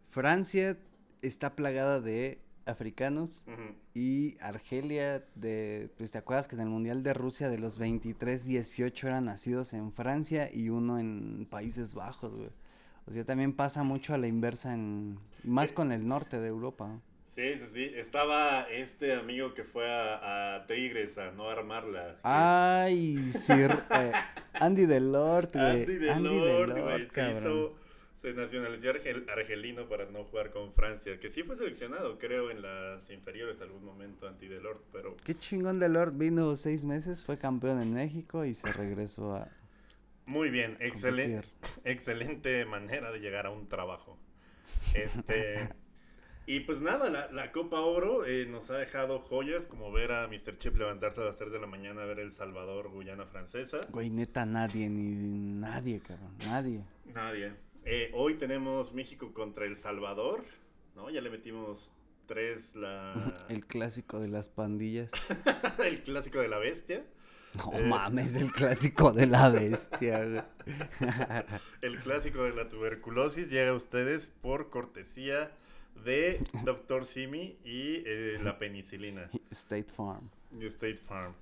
Francia está plagada de africanos y Argelia de... Pues te acuerdas que en el Mundial de Rusia de los 23, 18 eran nacidos en Francia y uno en Países Bajos, güey. O sea, también pasa mucho a la inversa en... Más con el norte de Europa. Sí, sí, sí. Estaba este amigo que fue a, a Tigres a no armarla. Ay, Sir eh, Andy Delort, güey. Andy Delort, güey. Se hizo. Se nacionalizó argel- argelino para no jugar con Francia. Que sí fue seleccionado, creo, en las inferiores algún momento, Andy Delort. Pero Qué chingón Delort vino seis meses, fue campeón en México y se regresó a muy bien. Excelente, excelente manera de llegar a un trabajo. Este. Y pues nada, la, la Copa Oro eh, nos ha dejado joyas como ver a Mr. Chip levantarse a las 3 de la mañana a ver El Salvador, Guyana Francesa. Güey, neta, nadie, ni nadie, cabrón, nadie. Nadie. Eh, hoy tenemos México contra El Salvador, ¿no? Ya le metimos tres la... El clásico de las pandillas. el clásico de la bestia. No Eh. mames, el clásico de la bestia. El clásico de la tuberculosis llega a ustedes por cortesía de Dr. Simi y eh, la penicilina. State Farm. State Farm.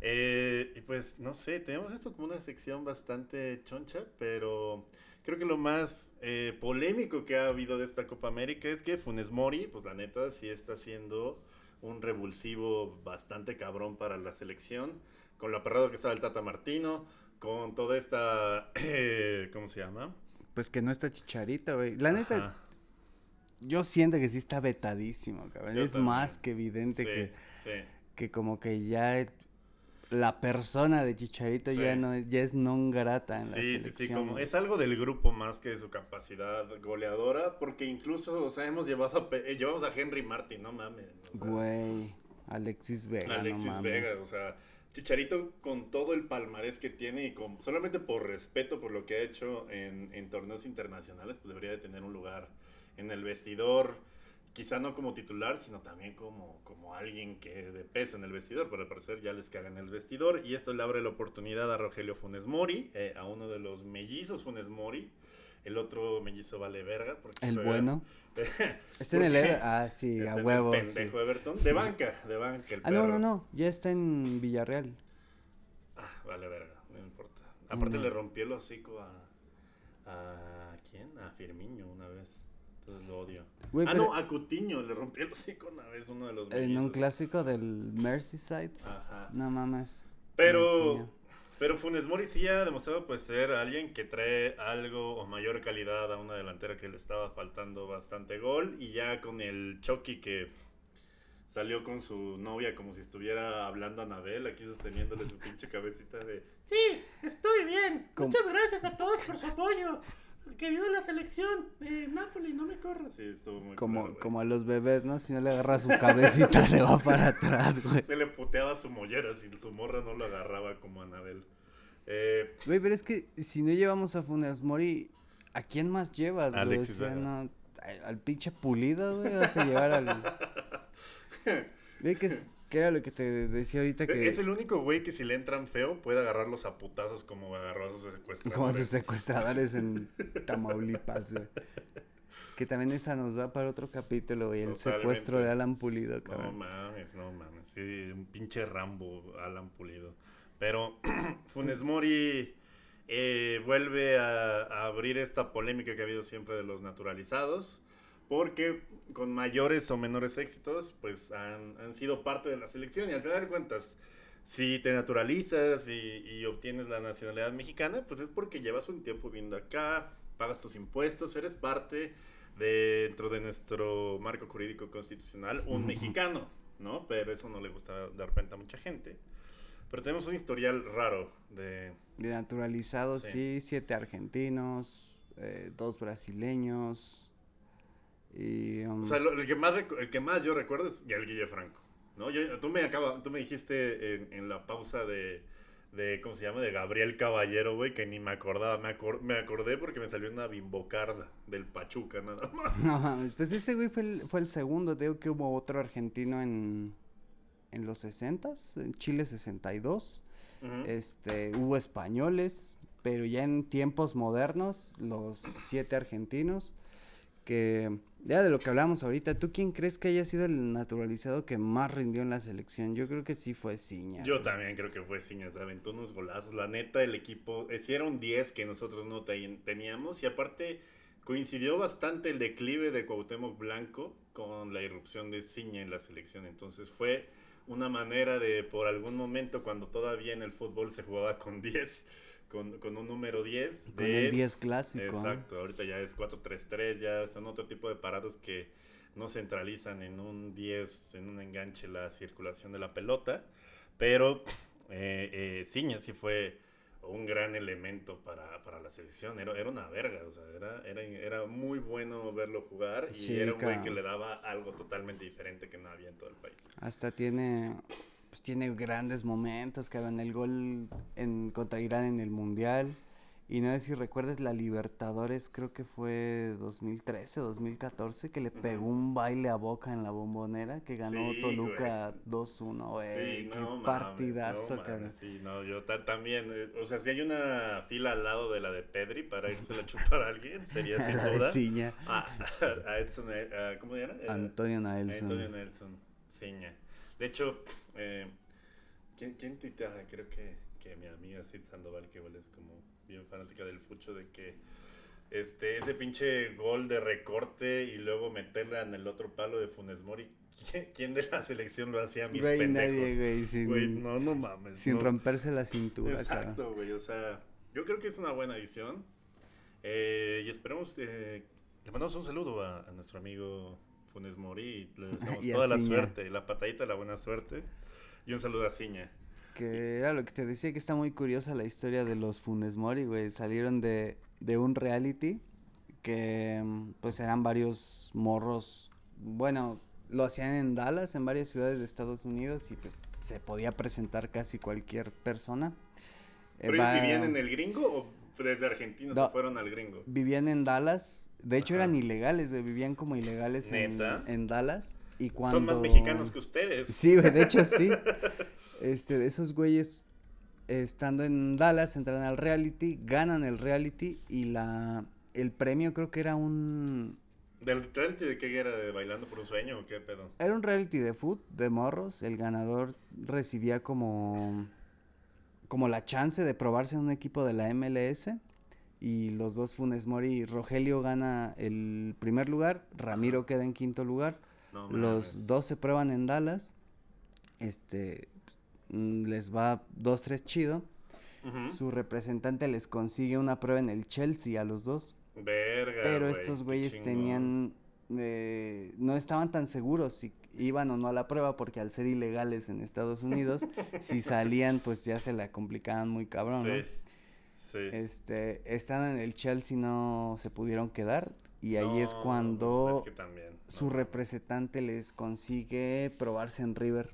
Eh, y pues no sé, tenemos esto como una sección bastante choncha, pero creo que lo más eh, polémico que ha habido de esta Copa América es que Funes Mori, pues la neta, sí está siendo un revulsivo bastante cabrón para la selección, con lo aperrado que estaba el Tata Martino, con toda esta, eh, ¿cómo se llama? Pues que no está chicharito, güey. La neta. Yo siento que sí está vetadísimo, cabrón. Yo es también. más que evidente Sí, que, sí. que como que ya la persona de Chicharito Sí. ya no es, ya es non grata en la Sí, sí, selección. sí, como es algo del grupo más que de su capacidad goleadora, porque incluso, o sea, hemos llevado a, eh, llevamos a Henry Martin, no mames. o sea, Güey, Alexis Vega, Alexis no mames. Vega, o sea, Chicharito con todo el palmarés que tiene y con, solamente por respeto por lo que ha hecho en, en torneos internacionales, pues debería de tener un lugar en el vestidor, quizá no como titular, sino también como, como alguien que de peso en el vestidor, pero al parecer ya les cagan el vestidor y esto le abre la oportunidad a Rogelio Funes Mori, eh, a uno de los mellizos Funes Mori, el otro mellizo vale verga. Porque El juega- bueno. Está en el porque Ever- Ah, sí, está a el huevo. sí. pendejo Everton, de banca, de banca el Ah, no, no, no. Ya está en Villarreal. Ah, vale, verga, no importa. Aparte No. le rompió el hocico a. ¿A quién? A Firmiño odio. Ah, pero no, a Cutiño le rompió el hocico una vez uno de los en un clásico del Merseyside. Ajá. No mames. Pero. Pero Funes Mori sí ha demostrado pues ser alguien que trae algo o mayor calidad a una delantera que le estaba faltando bastante gol y ya con el Chucky que salió con su novia como si estuviera hablando a Anabel, aquí sosteniéndole su pinche cabecita de Sí, estoy bien. Muchas gracias a todos por su apoyo. Que viva la selección de Napoli, no me corras. Sí, estuvo muy Como, güey. como a los bebés, ¿no? Si no le agarra su cabecita, se va para atrás, güey. Se le puteaba su mollera si su morra no lo agarraba como Anabel. Eh, Güey, pero es que si no llevamos a Funes Mori, ¿a quién más llevas, güey? O Alexis sea, Vega. no, al, al pinche pulido, güey, vas a llevar al... Güey, que, es- que era lo que te decía ahorita que... Es el único güey que si le entran feo puede agarrarlos a putazos como agarró a sus secuestradores. Como sus secuestradores en Tamaulipas, güey. Que también esa nos da para otro capítulo, güey. El Totalmente. secuestro de Alan Pulido, No cabrón. mames, no mames. Sí, un pinche Rambo, Alan Pulido. Pero Funes Mori eh, vuelve a, a abrir esta polémica que ha habido siempre de los naturalizados. Porque con mayores o menores éxitos, pues han, han sido parte de la selección. Y al final de cuentas, si te naturalizas y, y obtienes la nacionalidad mexicana, pues es porque llevas un tiempo viviendo acá, pagas tus impuestos, eres parte de- dentro de nuestro marco jurídico constitucional, un mexicano, ¿no? Pero eso no le gusta dar cuenta a mucha gente. Pero tenemos un historial raro de... De naturalizados, Sí. sí, siete argentinos, eh, dos brasileños y... um, O sea, lo- el, que más el que más yo recuerdo es el Guille Franco, ¿no? Yo- tú, me acaba, tú me dijiste en, en la pausa de, de, ¿cómo se llama? De Gabriel Caballero, güey, que ni me acordaba. Me, acor- me acordé porque me salió una bimbocarda del Pachuca, nada más. No pues ese güey fue el, fue el segundo, te digo que hubo otro argentino en, en los 60s, en Chile 62, Ujú. este, hubo españoles, pero ya en tiempos modernos, los siete argentinos, que ya de lo que hablamos ahorita, ¿tú quién crees que haya sido el naturalizado que más rindió en la selección? Yo creo que sí fue Ciña. Yo también creo que fue Ciña, se aventó unos golazos. La neta, el equipo, eh, sí era un 10 que nosotros no te- teníamos. Y aparte, coincidió bastante el declive de Cuauhtémoc Blanco con la irrupción de Ciña en la selección. Entonces fue una manera de, por algún momento, cuando todavía en el fútbol se jugaba con 10, con, con un número 10. Con de- el 10 clásico. Exacto, ahorita ya es 4-3-3, ya son otro tipo de parados que no centralizan en un 10, en un enganche la circulación de la pelota, pero eh, eh, Ciña sí fue un gran elemento para, para la selección, era, era una verga, o sea, era, era, era muy bueno verlo jugar y Sí, era un güey que le daba algo totalmente diferente que no había en todo el país. Hasta tiene, pues tiene grandes momentos, que en el gol en, contra Irán en el Mundial. Y no sé si recuerdas la Libertadores, creo que fue 2013, 2014, que le pegó un baile a Boca en la bombonera, que ganó Sí, Toluca 2-1, güey. Sí, qué no mames, partidazo, no cabrón. mames, Sí, no, yo ta- también, eh, o sea, si hay una fila al lado de la de Pedri para irse a chupar a alguien, sería sin duda. Ciña, A, a Edson, eh, a- ¿cómo se llama? Antonio Naelson. Antonio Nelson, Ciña. De hecho, eh, ¿quién, quién tuitea? Creo que, que mi amiga Sid Sandoval, que igual es como bien fanática del fucho, de que este, ese pinche gol de recorte y luego meterla en el otro palo de Funes Mori, ¿quién, quién de la selección lo hacía? Mis Güey, pendejos. nadie, güey, sin, Güey, no, no mames. sin no. romperse la cintura. Exacto, güey. O sea, yo creo que es una buena edición. Eh, y esperemos. eh, le mandamos un saludo a, a nuestro amigo Funes Mori y le deseamos Y toda la suerte, la patadita de la buena suerte. Y un saludo a Ciña. Que era lo que te decía, que está muy curiosa la historia de los Funes Mori, güey. Salieron de, de un reality que, mm, pues, eran varios morros. Bueno, lo hacían en Dallas, en varias ciudades de Estados Unidos, y pues se podía presentar casi cualquier persona. Eh, ¿Pero ellos va- vivían en el gringo o desde Argentina No. se fueron al gringo? Vivían en Dallas. De hecho, Ajá. eran ilegales, güey. Vivían como ilegales en, en Dallas. Y cuando... Son más mexicanos que ustedes. Sí, güey, de hecho sí. Este, esos güeyes estando en Dallas entran al reality, ganan el reality y la el premio creo que era un ¿Del reality de qué era? ¿De Bailando por un Sueño o qué pedo? era un reality de foot de morros, el ganador recibía como como la chance de probarse en un equipo de la MLS y los dos Funes Mori y Rogelio gana el primer lugar, Ramiro queda en quinto lugar. No Los dos se prueban en Dallas. Este mm, les va 2-3 chido. Su representante les consigue una prueba en el Chelsea a los dos. Verga. Pero estos güeyes tenían. eh, no estaban tan seguros si iban o no a la prueba, porque al ser ilegales en Estados Unidos, si salían, pues ya se la complicaban muy cabrón, ¿no? Sí. Sí. Este, están en el Chelsea, no se pudieron quedar. Y ahí es cuando pues es que también, su representante les consigue probarse en River.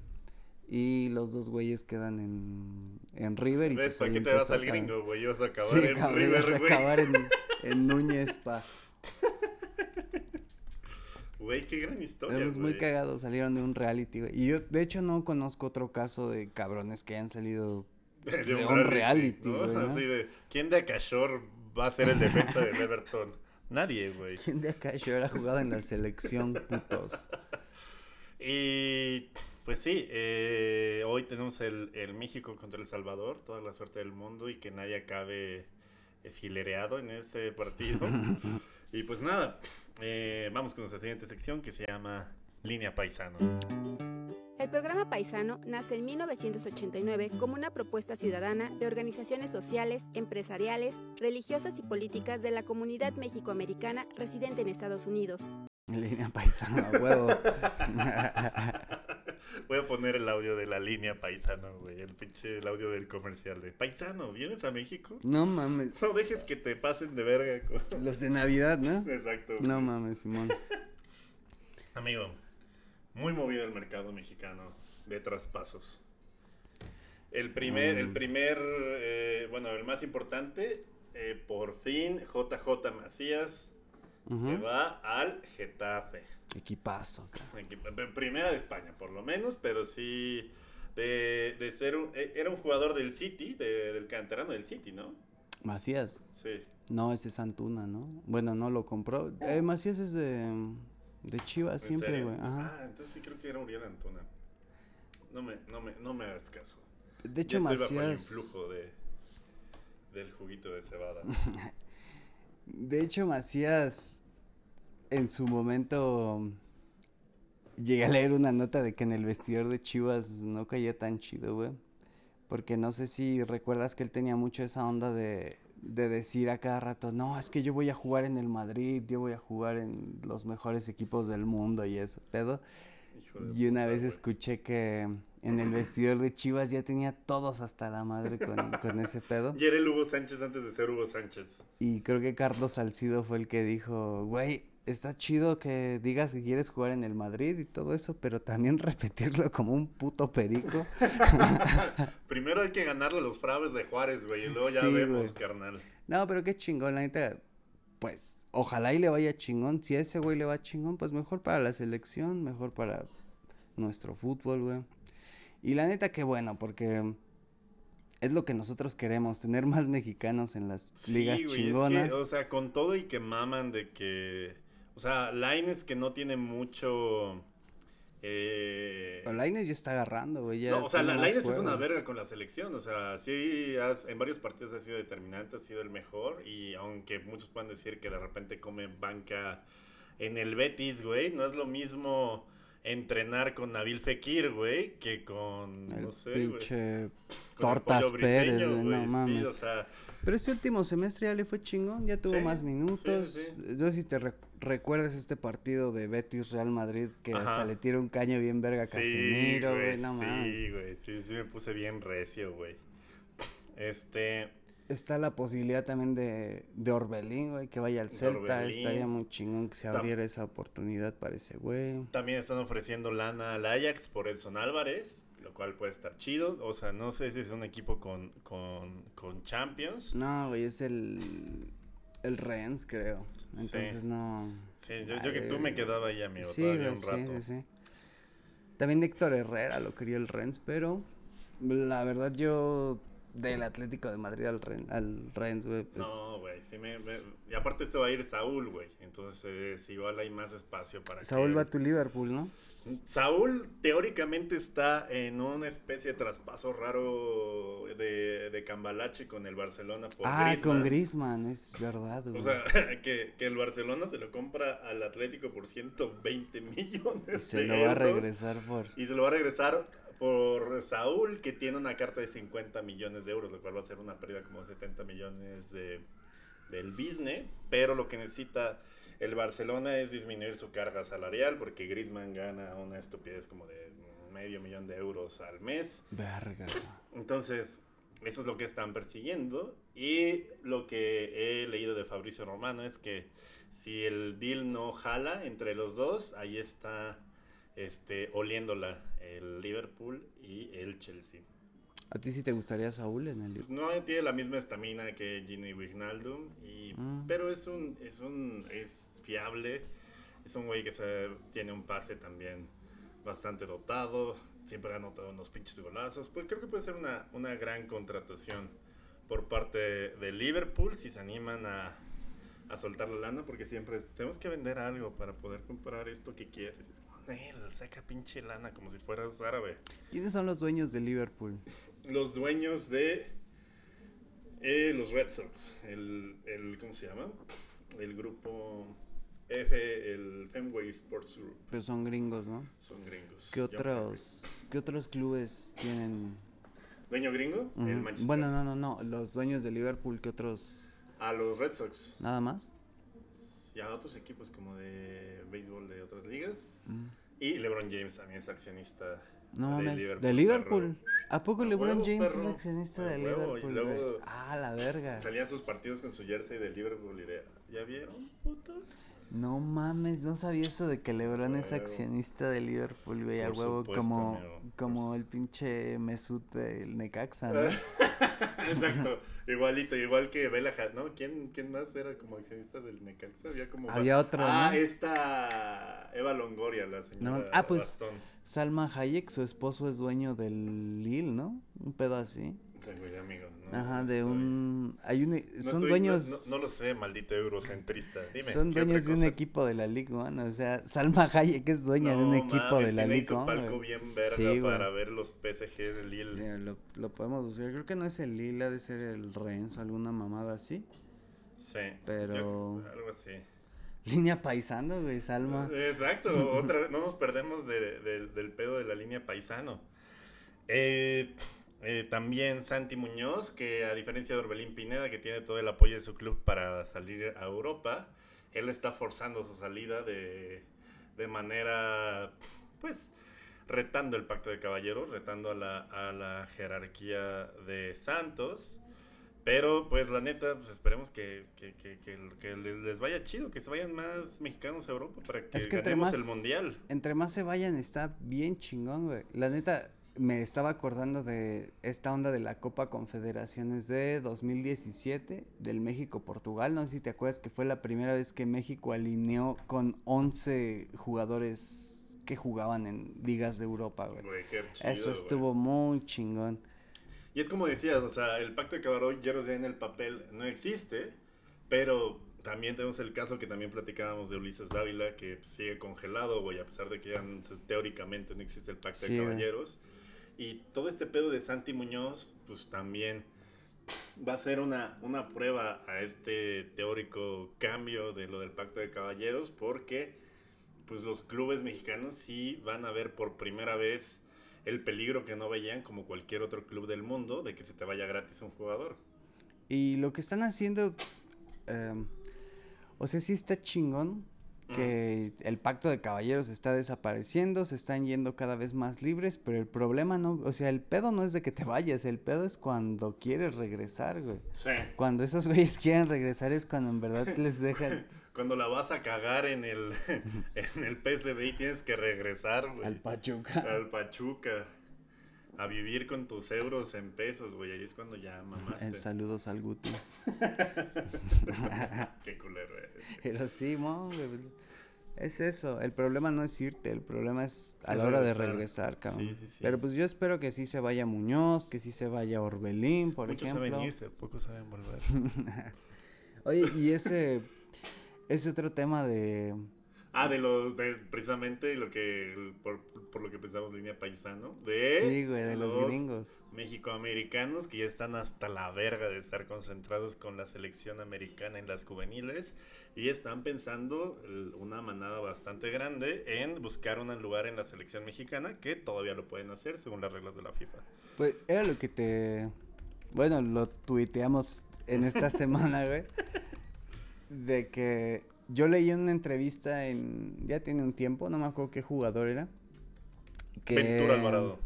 Y los dos güeyes quedan en, en River. Y ¿Ves? pues ¿Para qué te vas al gringo, güey? Ibas a acabar Sí, en cabrón, River, ibas a acabar en, en Núñez, pa. Güey, qué gran historia, Pero es muy cagado, salieron de un reality, güey. Y yo, de hecho, no conozco otro caso de cabrones que hayan salido de un reality, ¿no? güey, ¿no? Así de, ¿quién de Acashor va a ser el defensa del Everton? Nadie, güey. ¿Quién de yo era jugado en la selección, putos? Y pues sí, eh, hoy tenemos el, el México contra El Salvador, toda la suerte del mundo y que nadie acabe filereado en ese partido. y pues nada, eh, vamos con nuestra siguiente sección que se llama Línea Paisano. El programa Paisano nace en 1989 como una propuesta ciudadana de organizaciones sociales, empresariales, religiosas y políticas de la comunidad mexicoamericana residente en Estados Unidos. Línea paisana, huevo. Voy a poner el audio de la línea paisano, güey. El pinche el audio del comercial de Paisano, ¿vienes a México? no mames. No dejes que te pasen de verga. con- Los de Navidad, ¿no? Exacto. No mames, Simón. Amigo, muy movido el mercado mexicano de traspasos. El primer, el Mm. primer, eh, bueno, el más importante, eh, por fin, JJ Macías se va al Getafe. Equipazo, Primera de España, por lo menos, pero sí de, de ser un, eh, era un jugador del City, de- del canterano del City, ¿no? Macías. Sí. No, ese es Antuna, ¿no? Bueno, no lo compró. Eh, Macías es de, de Chivas ¿En siempre, güey. Ah, entonces sí creo que era Uriel Antuna. No me, no me, no me hagas caso. De hecho, ya estoy bajo el Macías. influjo de, del juguito de cebada. De hecho, Macías, en su momento, llegué a leer una nota de que en el vestidor de Chivas no caía tan chido, güey. Porque no sé si recuerdas que él tenía mucho esa onda de, de decir a cada rato, no, es que yo voy a jugar en el Madrid, yo voy a jugar en los mejores equipos del mundo y eso, pedo. Y una vez escuché que en el vestidor de Chivas ya tenía todos hasta la madre con, con ese pedo. Y era el Hugo Sánchez antes de ser Hugo Sánchez. Y creo que Carlos Salcido fue el que dijo, güey, está chido que digas que quieres jugar en el Madrid y todo eso, pero también repetirlo como un puto perico. Primero hay que ganarle los fraves de Juárez, güey, y luego ya Sí, vemos, carnal. No, pero qué chingón, la neta. Pues, ojalá y le vaya chingón. Si a ese güey le va chingón, pues mejor para la selección, mejor para nuestro fútbol, güey. Y la neta, qué bueno, porque es lo que nosotros queremos, tener más mexicanos en las Sí, ligas chingonas. Es que, o sea, con todo y que maman de que. O sea, Laines que no tiene mucho. Eh, Pero Lainez ya está agarrando, güey. ya no, o sea, Lainez es una verga con la selección. O sea, sí, has- en varios partidos ha sido determinante, ha sido el mejor. Y aunque muchos puedan decir que de repente come banca en el Betis, güey, no es lo mismo entrenar con Nabil Fekir, güey, que con. El no sé, güey. pinche Tortas Pérez, Briseño, güey, no Sí, mames. o sea, Pero este último semestre ya le fue chingón, ya tuvo Sí, más minutos. sí, sí. Yo si te re- recuerdas este partido de Betis Real Madrid que Ajá. hasta le tira un caño bien verga a Casemiro, güey, no sí, mames. güey, sí, sí me puse bien recio, güey. Este, Está la posibilidad también de, de Orbelín, güey, que vaya al Celta. Orbelín. Estaría muy chingón que se Tam- abriera esa oportunidad para ese güey. también están ofreciendo lana al Ajax por Edson Álvarez, lo cual puede estar chido. O sea, no sé si es un equipo con, con, con Champions. No, güey, es el, el Rennes, creo. Sí. Entonces no... Sí, yo, yo que tú me quedaba ahí, amigo, Sí, todavía un sí, rato. sí, sí. También Héctor Herrera lo quería el Rennes, pero la verdad yo del Atlético de Madrid al, Ren, al Rennes, güey, pues, No, güey, sí me, me- Y aparte se va a ir Saúl, güey. Entonces, igual hay más espacio para Saúl que... va a tu Liverpool, ¿no? Saúl teóricamente está en una especie de traspaso raro de, de Cambalache con el Barcelona por ah, Griezmann. con Griezmann, es verdad, güey. O sea, que, que el Barcelona se lo compra al Atlético por 120 millones Y se de lo va a regresar por... Y se lo va a regresar por Saúl, que tiene una carta de 50 millones de euros, lo cual va a ser una pérdida como 70 millones de, del business. Pero lo que necesita el Barcelona es disminuir su carga salarial, porque Griezmann gana una estupidez como de medio millón de euros al mes. Verga. Entonces, eso es lo que están persiguiendo. Y lo que he leído de Fabricio Romano es que si el deal no jala entre los dos, ahí está este, oliéndola el Liverpool y el Chelsea. ¿A ti sí te gustaría Saúl en el Pues no tiene la misma estamina que Gini Wijnaldum, y, Mm. pero es un, es un, es fiable, es un güey que se, tiene un pase también bastante dotado, siempre ha anotado unos pinches golazos, pues creo que puede ser una, una gran contratación por parte de Liverpool si se animan a, a soltar la lana, porque siempre es, tenemos que vender algo para poder comprar esto que quieres. Es como, "Nel, saca pinche lana como si fueras árabe. ¿Quiénes son los dueños de Liverpool? Los dueños de eh, los Red Sox, el, el, ¿cómo se llama? El grupo F, el Fenway Sports Group, Pero son gringos, ¿no? son gringos. ¿Qué otros, ¿qué otros clubes tienen? ¿Dueño gringo? El Ujú. Manchester. Bueno, no, no, no. Los dueños de Liverpool, ¿qué otros? A los Red Sox. ¿Nada más? Y a otros equipos como de béisbol de otras ligas. Y LeBron James también es accionista No de mames, Liverpool. ¿de Liverpool? ¿A poco LeBron huevo, James es accionista de huevo, y Liverpool? luego-? Ah, la verga. Salían sus partidos con su jersey de Liverpool y de, ¿ya vieron, putos? No mames, no sabía eso de que LeBron es accionista de Liverpool, güey, a huevo, supuesto, como, amigo, como el pinche Mesut del Necaxa, ¿no? Exacto, igualito, igual que Bela Hadid, ¿no? ¿Quién, ¿Quién más era como accionista del Necaxa? Había como... Había otro, Ah, ¿no? esta Eva Longoria, la señora No, ah, pues, Bastón. Salma Hayek, su esposo es dueño del Lille, ¿no? Un pedo así. Tengo idea, amigo. no, Ajá, de estoy- un... Hay un... no son estoy- dueños... No, no lo sé, maldito eurocentrista. Dime. son ¿qué otra dueños de un equipo de la Ligue One, o sea, Salma Hayek es dueña de un equipo mames, de la Ligue su One. palco güey. bien verga Sí, para ver los PSG de Lille. Mira, lo, lo podemos buscar. Creo que no es el Lille, ha de ser el Rennes o alguna mamada así. Sí. Pero- yo- algo así. Línea paisando, güey, Salma. Exacto, otra vez, no nos perdemos de- de- del pedo de la línea paisano. Eh, eh, también Santi Muñoz, que a diferencia de Orbelín Pineda, que tiene todo el apoyo de su club para salir a Europa, él está forzando su salida de, de manera, pues, retando el pacto de caballeros, retando a la, a la jerarquía de Santos. Pero, pues, la neta, pues esperemos que, que, que, que, les vaya chido, que se vayan más mexicanos a Europa para que, Es ganemos más, el mundial. entre más se vayan está bien chingón, güey. La neta, me estaba acordando de esta onda de la Copa Confederaciones de 2017 del México-Portugal. No sé si te acuerdas que fue la primera vez que México alineó con 11 jugadores que jugaban en ligas de Europa, güey. Güey, qué chido, Eso güey. estuvo muy chingón. Y es como decías, o sea, el pacto de caballeros ya en el papel no existe, pero también tenemos el caso que también platicábamos de Ulises Dávila, que sigue congelado, güey, a pesar de que ya teóricamente no existe el pacto Sí, de güey. Y todo este pedo de Santi Muñoz, pues también va a ser una, una prueba a este teórico cambio de lo del pacto de caballeros, porque pues los clubes mexicanos sí van a ver por primera vez el peligro que no veían como cualquier otro club del mundo de que se te vaya gratis un jugador. Y lo que están haciendo, em, o sea, sí está chingón que el pacto de caballeros está desapareciendo, se están yendo cada vez más libres, pero el problema no, o sea, el pedo no es de que te vayas, el pedo es cuando quieres regresar, güey. Sí. Cuando esos güeyes quieren regresar es cuando en verdad les dejan Cuando la vas a cagar en el, en el PSV y tienes que regresar, güey. al Pachuca. Al Pachuca. A vivir con tus euros en pesos, güey. Ahí es cuando ya mamaste. Eh, saludos al Guti. Qué culero eres. Pero sí, mo, pues, es eso. El problema no es irte, el problema es a Es la hora de regresar. cabrón. Sí, sí, sí. Pero pues yo espero que sí se vaya Muñoz, que sí se vaya Orbelín, por Muchos ejemplo. saben irse, pocos saben volver. Oye, y ese ese otro tema de Ah, de los, de precisamente lo que, por, por lo que pensamos línea paisano, de, Sí, güey, de los gringos. mexicoamericanos que ya están hasta la verga de estar concentrados con la selección americana en las juveniles y están pensando una manada bastante grande en buscar un lugar en la selección mexicana que todavía lo pueden hacer según las reglas de la FIFA. Pues era lo que te. Bueno, lo tuiteamos en esta semana, güey. De que yo leí una entrevista en. Ya tiene un tiempo, no me acuerdo qué jugador era. Que, Ventura Alvarado.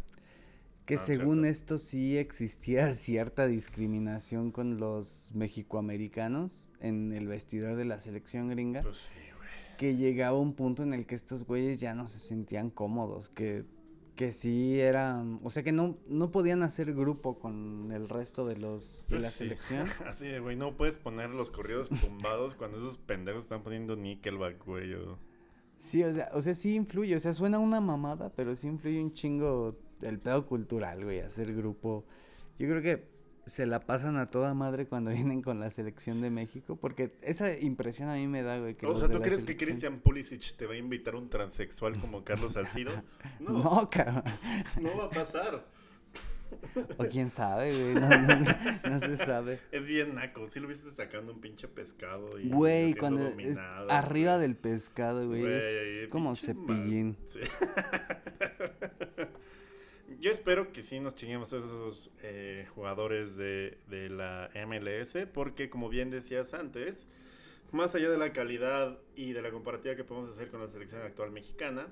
Que Ah, según cierto. esto sí existía cierta discriminación con los mexicoamericanos en el vestidor de la selección gringa. Pues sí, güey. que llegaba un punto en el que estos güeyes ya no se sentían cómodos, que, que sí eran, o sea que no, no podían hacer grupo con el resto de los de Pues la sí. selección. Así de, güey, no puedes poner los corridos tumbados cuando esos pendejos están poniendo Nickelback, güey. o- Sí, o sea, o sea, sí influye, o sea, suena una mamada, pero sí influye un chingo el pedo cultural, güey, hacer grupo. Yo creo que se la pasan a toda madre cuando vienen con la selección de México, porque esa impresión a mí me da, güey, que O sea, ¿tú crees que Christian Pulisic te va a invitar un transexual como Carlos Salcido? No, no, No, va a pasar. O quién sabe, güey, no, no- no se sabe. Es bien naco. Si lo viste sacando un pinche pescado y Güey, cuando es arriba güey. del pescado, güey, Güey, es como cepillín. sí. Yo espero que sí nos chinguemos esos eh, jugadores de, de la MLS, porque como bien decías antes, más allá de la calidad y de la comparativa que podemos hacer con la selección actual mexicana,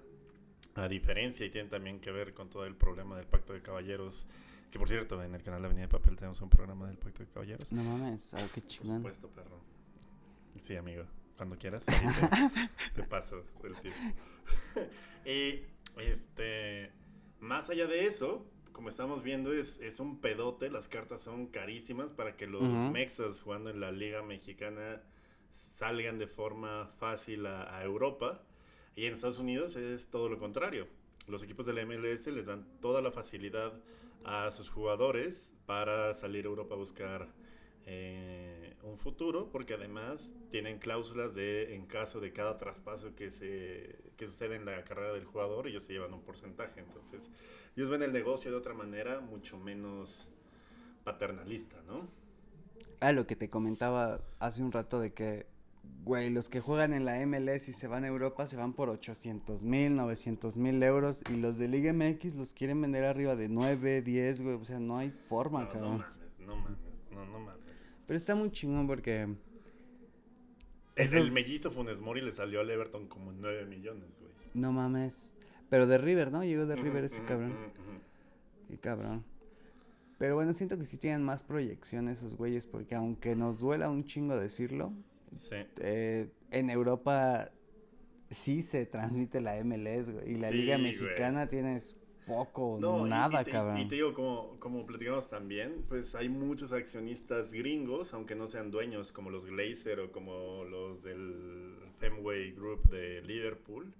a diferencia y tiene también que ver con todo el problema del Pacto de Caballeros, que por cierto, en el canal de Avenida de Papel tenemos un programa del Pacto de Caballeros. No mames, qué Por chingón. supuesto, perro. Sí, amigo. Cuando quieras, te, te paso el tip. y este, más allá de eso, como estamos viendo, es, es un pedote. Las cartas son carísimas para que los Ujú. mexas jugando en la Liga Mexicana salgan de forma fácil a, a Europa. Y en Estados Unidos es todo lo contrario. Los equipos de la MLS les dan toda la facilidad a sus jugadores para salir a Europa a buscar eh, un futuro, porque además tienen cláusulas de en caso de cada traspaso que se que sucede en la carrera del jugador, ellos se llevan un porcentaje. Entonces, ellos ven el negocio de otra manera, mucho menos paternalista, ¿no? Ah, lo que te comentaba hace un rato de que, güey, los que juegan en la MLS y se van a Europa se van por 800 mil, 900 mil euros y los de Liga MX los quieren vender arriba de 9, 10, güey, o sea, no hay forma, No, cabrón. no mames, no mames. Pero está muy chingón porque... El, esos- el mellizo Funes Mori le salió al Everton como 9 millones, güey. No mames. Pero de River, ¿no? Llegó de River ese cabrón. Qué cabrón. Pero bueno, siento que sí tienen más proyección esos güeyes, porque aunque nos duela un chingo decirlo, Sí. eh, en Europa sí se transmite la MLS, güey. Y la Sí, Liga güey. Mexicana tienes poco, No, nada, y, te- cabrón. Y te digo, como, como platicamos también, pues hay muchos accionistas gringos, aunque no sean dueños como los Glazer o como los del Femway Group de Liverpool.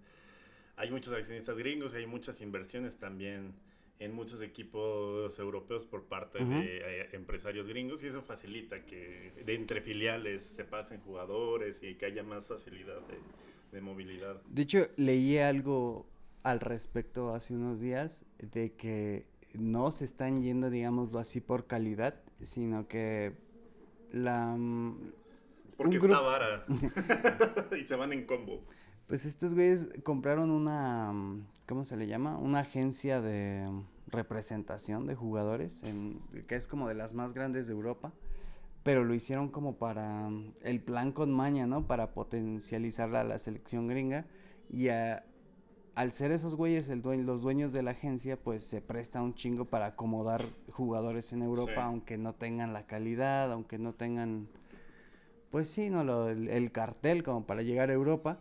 Hay muchos accionistas gringos y hay muchas inversiones también en muchos equipos europeos por parte Ujú. de eh, empresarios gringos y eso facilita que de entre filiales se pasen jugadores y que haya más facilidad de, de movilidad. De hecho, leí algo al respecto hace unos días de que no se están yendo, digámoslo así, por calidad, sino que la... mm, Porque está vara y se van en combo. Pues estos güeyes compraron una, mm, ¿cómo se le llama? Una agencia de mm, representación de jugadores, en, que es como de las más grandes de Europa, pero lo hicieron como para el plan con maña, ¿no? Para potencializarla a la selección gringa y a- al ser esos güeyes el due- los dueños de la agencia, pues se presta un chingo para acomodar jugadores en Europa, Sí. aunque no tengan la calidad, aunque no tengan, pues sí, no lo, el, el cartel como para llegar a Europa,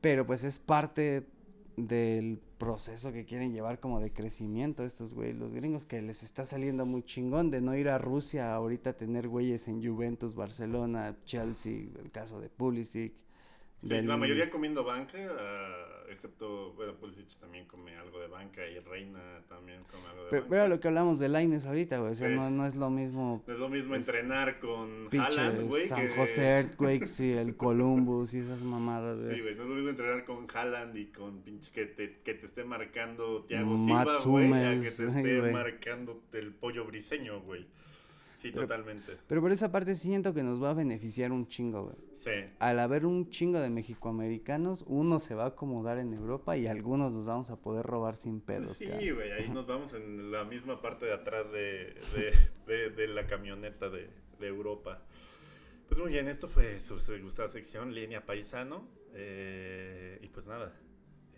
pero pues es parte del proceso que quieren llevar como de crecimiento estos güeyes, los gringos, que les está saliendo muy chingón de no ir a Rusia ahorita a tener güeyes en Juventus, Barcelona, Chelsea, el caso de Pulisic, Sí, Del- La mayoría comiendo banca, ah, excepto, bueno, Pulisic también come algo de banca y Reina también come algo de Pero, banca. pero lo que hablamos de Laines ahorita, güey. O sea, Sí. no, no es lo mismo No es lo mismo entrenar con Haaland, güey, San que... José Earthquakes y el Columbus y esas mamadas, güey. Sí, güey, no es lo mismo entrenar con Haaland y con pinche que te, que te esté marcando Thiago Silva, güey, a que te sí, esté marcando el pollo briseño, güey. Sí, Pero- totalmente. Pero por esa parte siento que nos va a beneficiar un chingo, güey. Sí. Al haber un chingo de mexicoamericanos, uno se va a acomodar en Europa y algunos nos vamos a poder robar sin pedos, Sí, güey, ahí nos vamos en la misma parte de atrás de, de, de- de la camioneta de, Europa. Pues muy bien, esto fue su, su gustada sección, Línea Paisano. eh, y pues nada,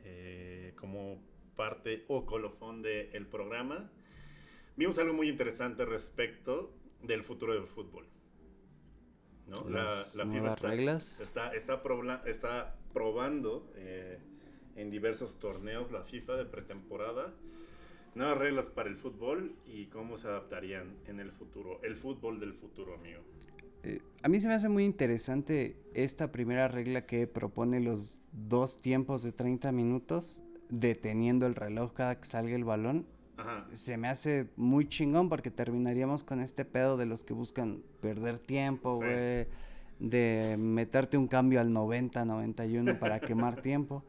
eh, como parte o colofón del programa, vimos algo muy interesante respecto del futuro del fútbol. ¿no? La, Las la FIFA está, reglas. está, está, probla- está probando eh, en diversos torneos la FIFA de pretemporada nuevas reglas para el fútbol y cómo se adaptarían en el futuro. El fútbol del futuro, amigo. Eh, a mí se me hace muy interesante esta primera regla que propone los dos tiempos de 30 minutos, deteniendo el reloj cada que salga el balón. Ajá. Se me hace muy chingón porque terminaríamos con este pedo de los que buscan perder tiempo, Sí. güey. De meterte un cambio al 90, 91 para quemar tiempo.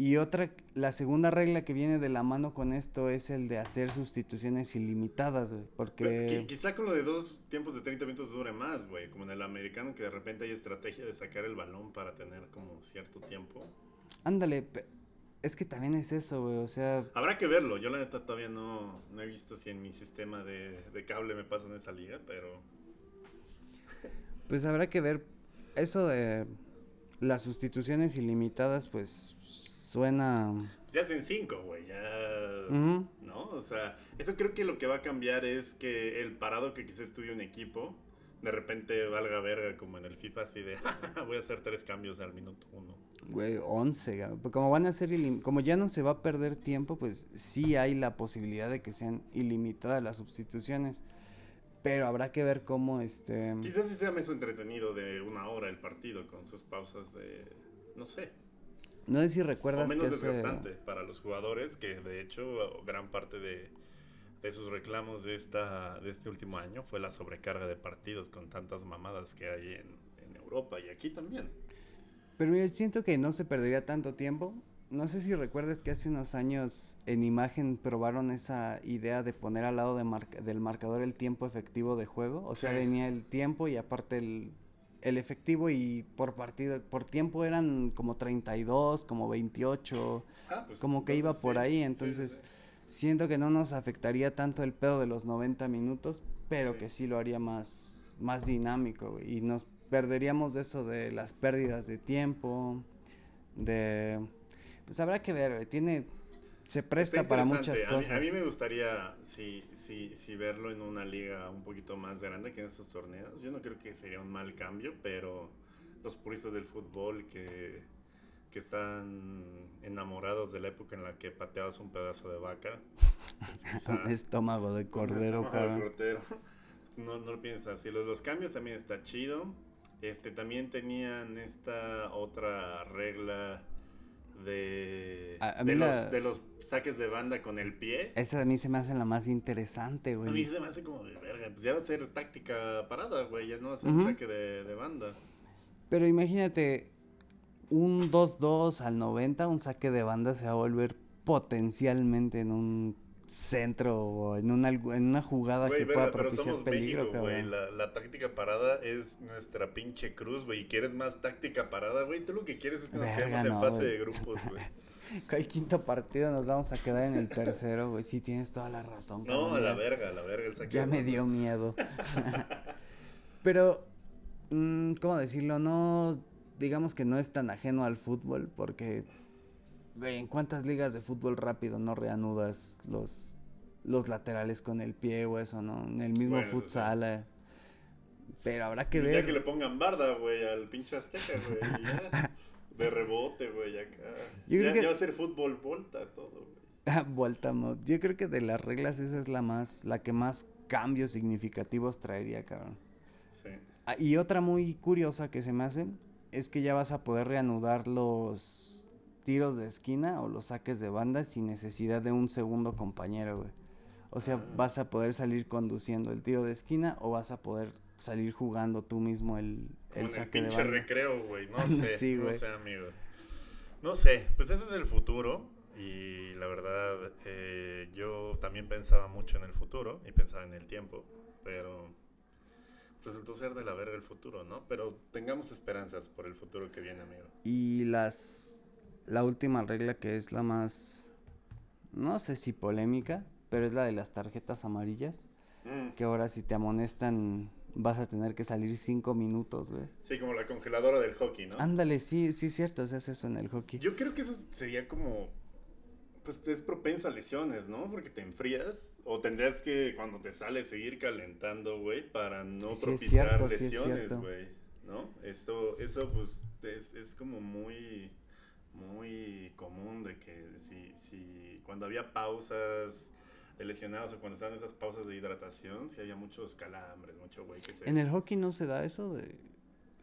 Y otra, la segunda regla que viene de la mano con esto es el de hacer sustituciones ilimitadas, güey. Pero Porque... qui- quizá con lo de dos tiempos de 30 minutos dure más, güey. Como en el americano, que de repente hay estrategia de sacar el balón para tener como cierto tiempo. Ándale, es que también es eso, güey, o sea, Habrá que verlo. Yo, la neta, todavía no, no he visto si en mi sistema de, de cable me pasan esa liga, pero. pues habrá que ver eso de las sustituciones ilimitadas, pues suena... Se hacen cinco, güey. Ya. ¿No? O sea, eso creo que lo que va a cambiar es que el parado que quizá estudie un equipo, de repente valga verga como en el FIFA, así de voy a hacer tres cambios al minuto uno. Güey, 11, ga- pues como van a ser como ya no se va a perder tiempo, pues sí hay la posibilidad de que sean ilimitadas las sustituciones. Pero habrá que ver cómo este Quizás sí sea más entretenido de una hora el partido con sus pausas de. No sé. no sé si O recuerdas menos que ese- desgastante para los jugadores, que de hecho gran parte de, de sus reclamos de, esta, de este último año fue la sobrecarga de partidos con tantas mamadas que hay en, en Europa y aquí también. Pero mira, siento que no se perdería tanto tiempo. No sé si recuerdas que hace unos años en imagen probaron esa idea de poner al lado de marca- del marcador el tiempo efectivo de juego. O sea, Sí. venía el tiempo y aparte el, el efectivo y por partido, por tiempo eran como 32, como 28, Ah, pues, como que iba por sí, ahí. Entonces sí, siento que no nos afectaría tanto el pedo de los 90 minutos, pero que sí lo haría más, más dinámico. Y nos perderíamos de eso de las pérdidas de tiempo, de... Pues habrá que ver, tiene... Se presta para muchas A mí- cosas. A mí, me gustaría, sí, sí, sí, verlo en una liga un poquito más grande que en estos torneos. Yo no creo que sería un mal cambio, pero los puristas del fútbol que, que están enamorados de la época en la que pateabas un pedazo de vaca. pues Un estómago de cordero, estómago de cordero. No, no lo piensas así. Los, los cambios también está chido. Este, también tenían esta otra regla de, A- a mí de, la- los, de los saques de banda con el pie. Esa a mí se me hace la más interesante, A mí güey. se me hace como de verga. Pues ya va a ser táctica parada, güey. Ya no va a ser un saque de, de banda. Pero imagínate, un 2-2 al 90, un saque de banda se va a volver potencialmente en un centro o en una, en una jugada que pueda pero propiciar somos peligro, México, güey. cabrón. La, la táctica parada es nuestra pinche cruz, güey. Y quieres más táctica parada, güey. Tú lo que quieres es que nos quedemos en fase de grupos, güey. ¿Cuál quinto partido nos vamos a quedar en el tercero, güey? Sí, tienes toda la razón. No, a la verga, a la verga el saque Ya me dio miedo. Pero, mm, ¿cómo decirlo? No, digamos que no es tan ajeno al fútbol porque, güey, ¿en cuántas ligas de fútbol rápido no reanudas los, los laterales con el pie o eso, no? En el mismo Bueno, sí. futsal. eh. Pero habrá que Pues ver. Ya que le pongan barda, güey, al pinche Azteca, güey. ya. De rebote, güey, acá. Yo creo ya, que- ya va a ser fútbol volta todo, güey. Ah, Vuelta mod. Yo creo que de las reglas esa es la más, la que más cambios significativos traería, cabrón. Sí. Ah, y otra muy curiosa que se me hace es que ya vas a poder reanudar los tiros de esquina o los saques de banda sin necesidad de un segundo compañero, güey. O sea, vas a poder salir conduciendo el tiro de esquina o vas a poder salir jugando tú mismo el, Como el en el saque de pinche banda. recreo, güey. No sé, Sí, no sé, amigo. No sé, pues ese es el futuro. Y la verdad, eh, yo también pensaba mucho en el futuro y pensaba en el tiempo. Pero resultó ser de la verga el futuro, ¿no? Pero tengamos esperanzas por el futuro que viene, amigo. Y las la última regla que es la más no sé si polémica, pero es la de las tarjetas amarillas, Mm, que ahora si te amonestan vas a tener que salir cinco minutos, güey. Sí, como la congeladora del hockey, ¿no? Ándale, sí, sí es cierto, se hace eso en el hockey. Yo creo que eso sería como. Pues es propenso a lesiones, ¿no? Porque te enfrías. O tendrías que, cuando te sales, seguir calentando, güey, para no Sí, propiciar cierto, lesiones, güey. ¿No? Esto, eso, pues, es, es como muy. Muy común de que si, si cuando había pausas de lesionados o cuando estaban esas pausas de hidratación, si había muchos calambres, mucho güey que se. En el hockey no se da eso de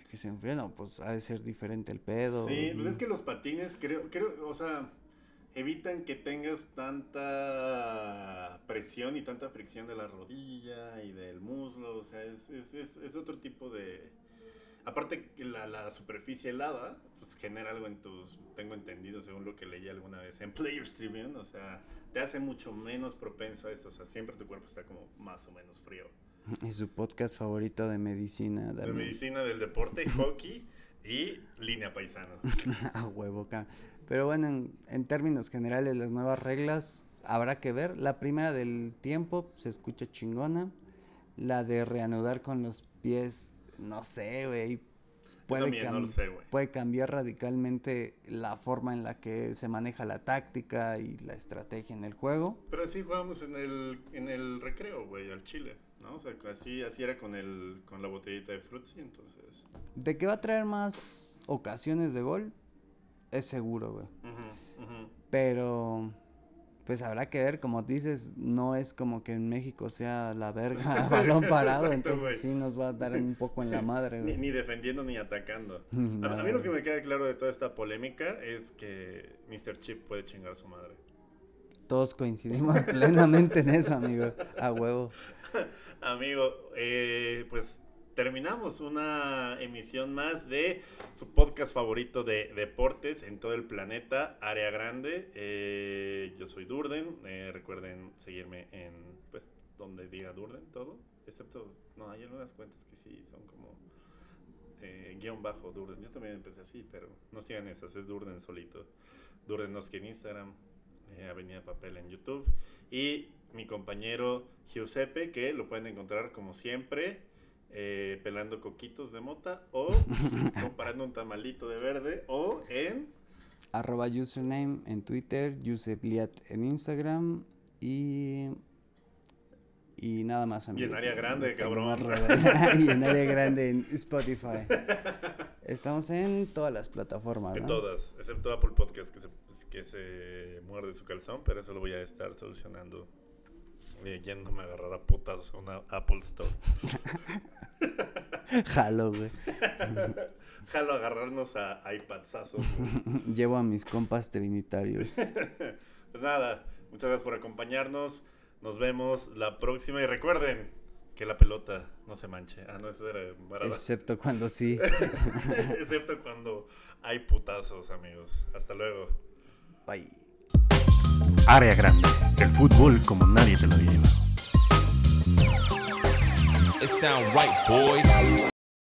que se enfrían, no, pues ha de ser diferente el pedo. Sí, pues es que los patines, creo, creo, o sea, evitan que tengas tanta presión y tanta fricción de la rodilla y del muslo, o sea, es, es, es, es otro tipo de... Aparte que la, la superficie helada, pues genera algo en tus, tengo entendido según lo que leí alguna vez en Players Tribune, o sea, te hace mucho menos propenso a esto, o sea, siempre tu cuerpo está como más o menos frío. Y su podcast favorito de medicina. De medicina del deporte, hockey y línea paisano. A huevo, Pero bueno, en, en términos generales, las nuevas reglas habrá que ver. La primera del tiempo se escucha chingona. La de reanudar con los pies, no sé, güey. Puede, no cam- sé, güey. puede cambiar radicalmente la forma en la que se maneja la táctica y la estrategia en el juego. Pero así jugábamos en el, en el recreo, güey, al chile, ¿no? O sea, así, así era con el con la botellita de Fruitsy, entonces... De que va a traer más ocasiones de gol, es seguro, güey. Pero, pues habrá que ver, como dices, no es como que en México sea la verga a balón parado, Exacto, entonces sí nos va a dar un poco en la madre, Ni, ni defendiendo ni atacando. Ni A, mí lo que me queda claro de toda esta polémica es que Mr. Chip puede chingar a su madre. Todos coincidimos plenamente en eso, amigo. A huevo. Amigo, eh, pues terminamos una emisión más de su podcast favorito de deportes en todo el planeta, Área Grande. Eh, yo soy Durden. eh, recuerden seguirme en, pues, donde diga Durden, todo. Excepto, no, hay algunas cuentas que sí son como eh, guion bajo Durden. Yo también empecé así, pero no sigan esas, es Durden solito. Durdenovsky en Instagram, eh, Avenida Papel en YouTube. Y mi compañero Giuseppe, que lo pueden encontrar como siempre, eh, pelando coquitos de mota o comparando un tamalito de verde o en... Arroba username en Twitter, Yusepliat en Instagram y... Y nada más, amigos. área grande, No tengo cabrón. y en área grande en Spotify. Estamos en todas las plataformas, En ¿no? todas, excepto Apple Podcast que se, que se muerde su calzón, pero eso lo voy a estar solucionando eh, yéndome a agarrar a putazos a una Apple Store. Jalo, güey. Jalo agarrarnos a iPadzazos. güey. Llevo a mis compas trinitarios. Pues nada, muchas gracias por acompañarnos. Nos vemos la próxima y recuerden que la pelota no se manche. Ah, no, eso era Maradona. Excepto cuando sí. Excepto cuando hay putazos, amigos. Hasta luego. Bye. Área grande, el fútbol como nadie te lo lleva. It sound right, boys.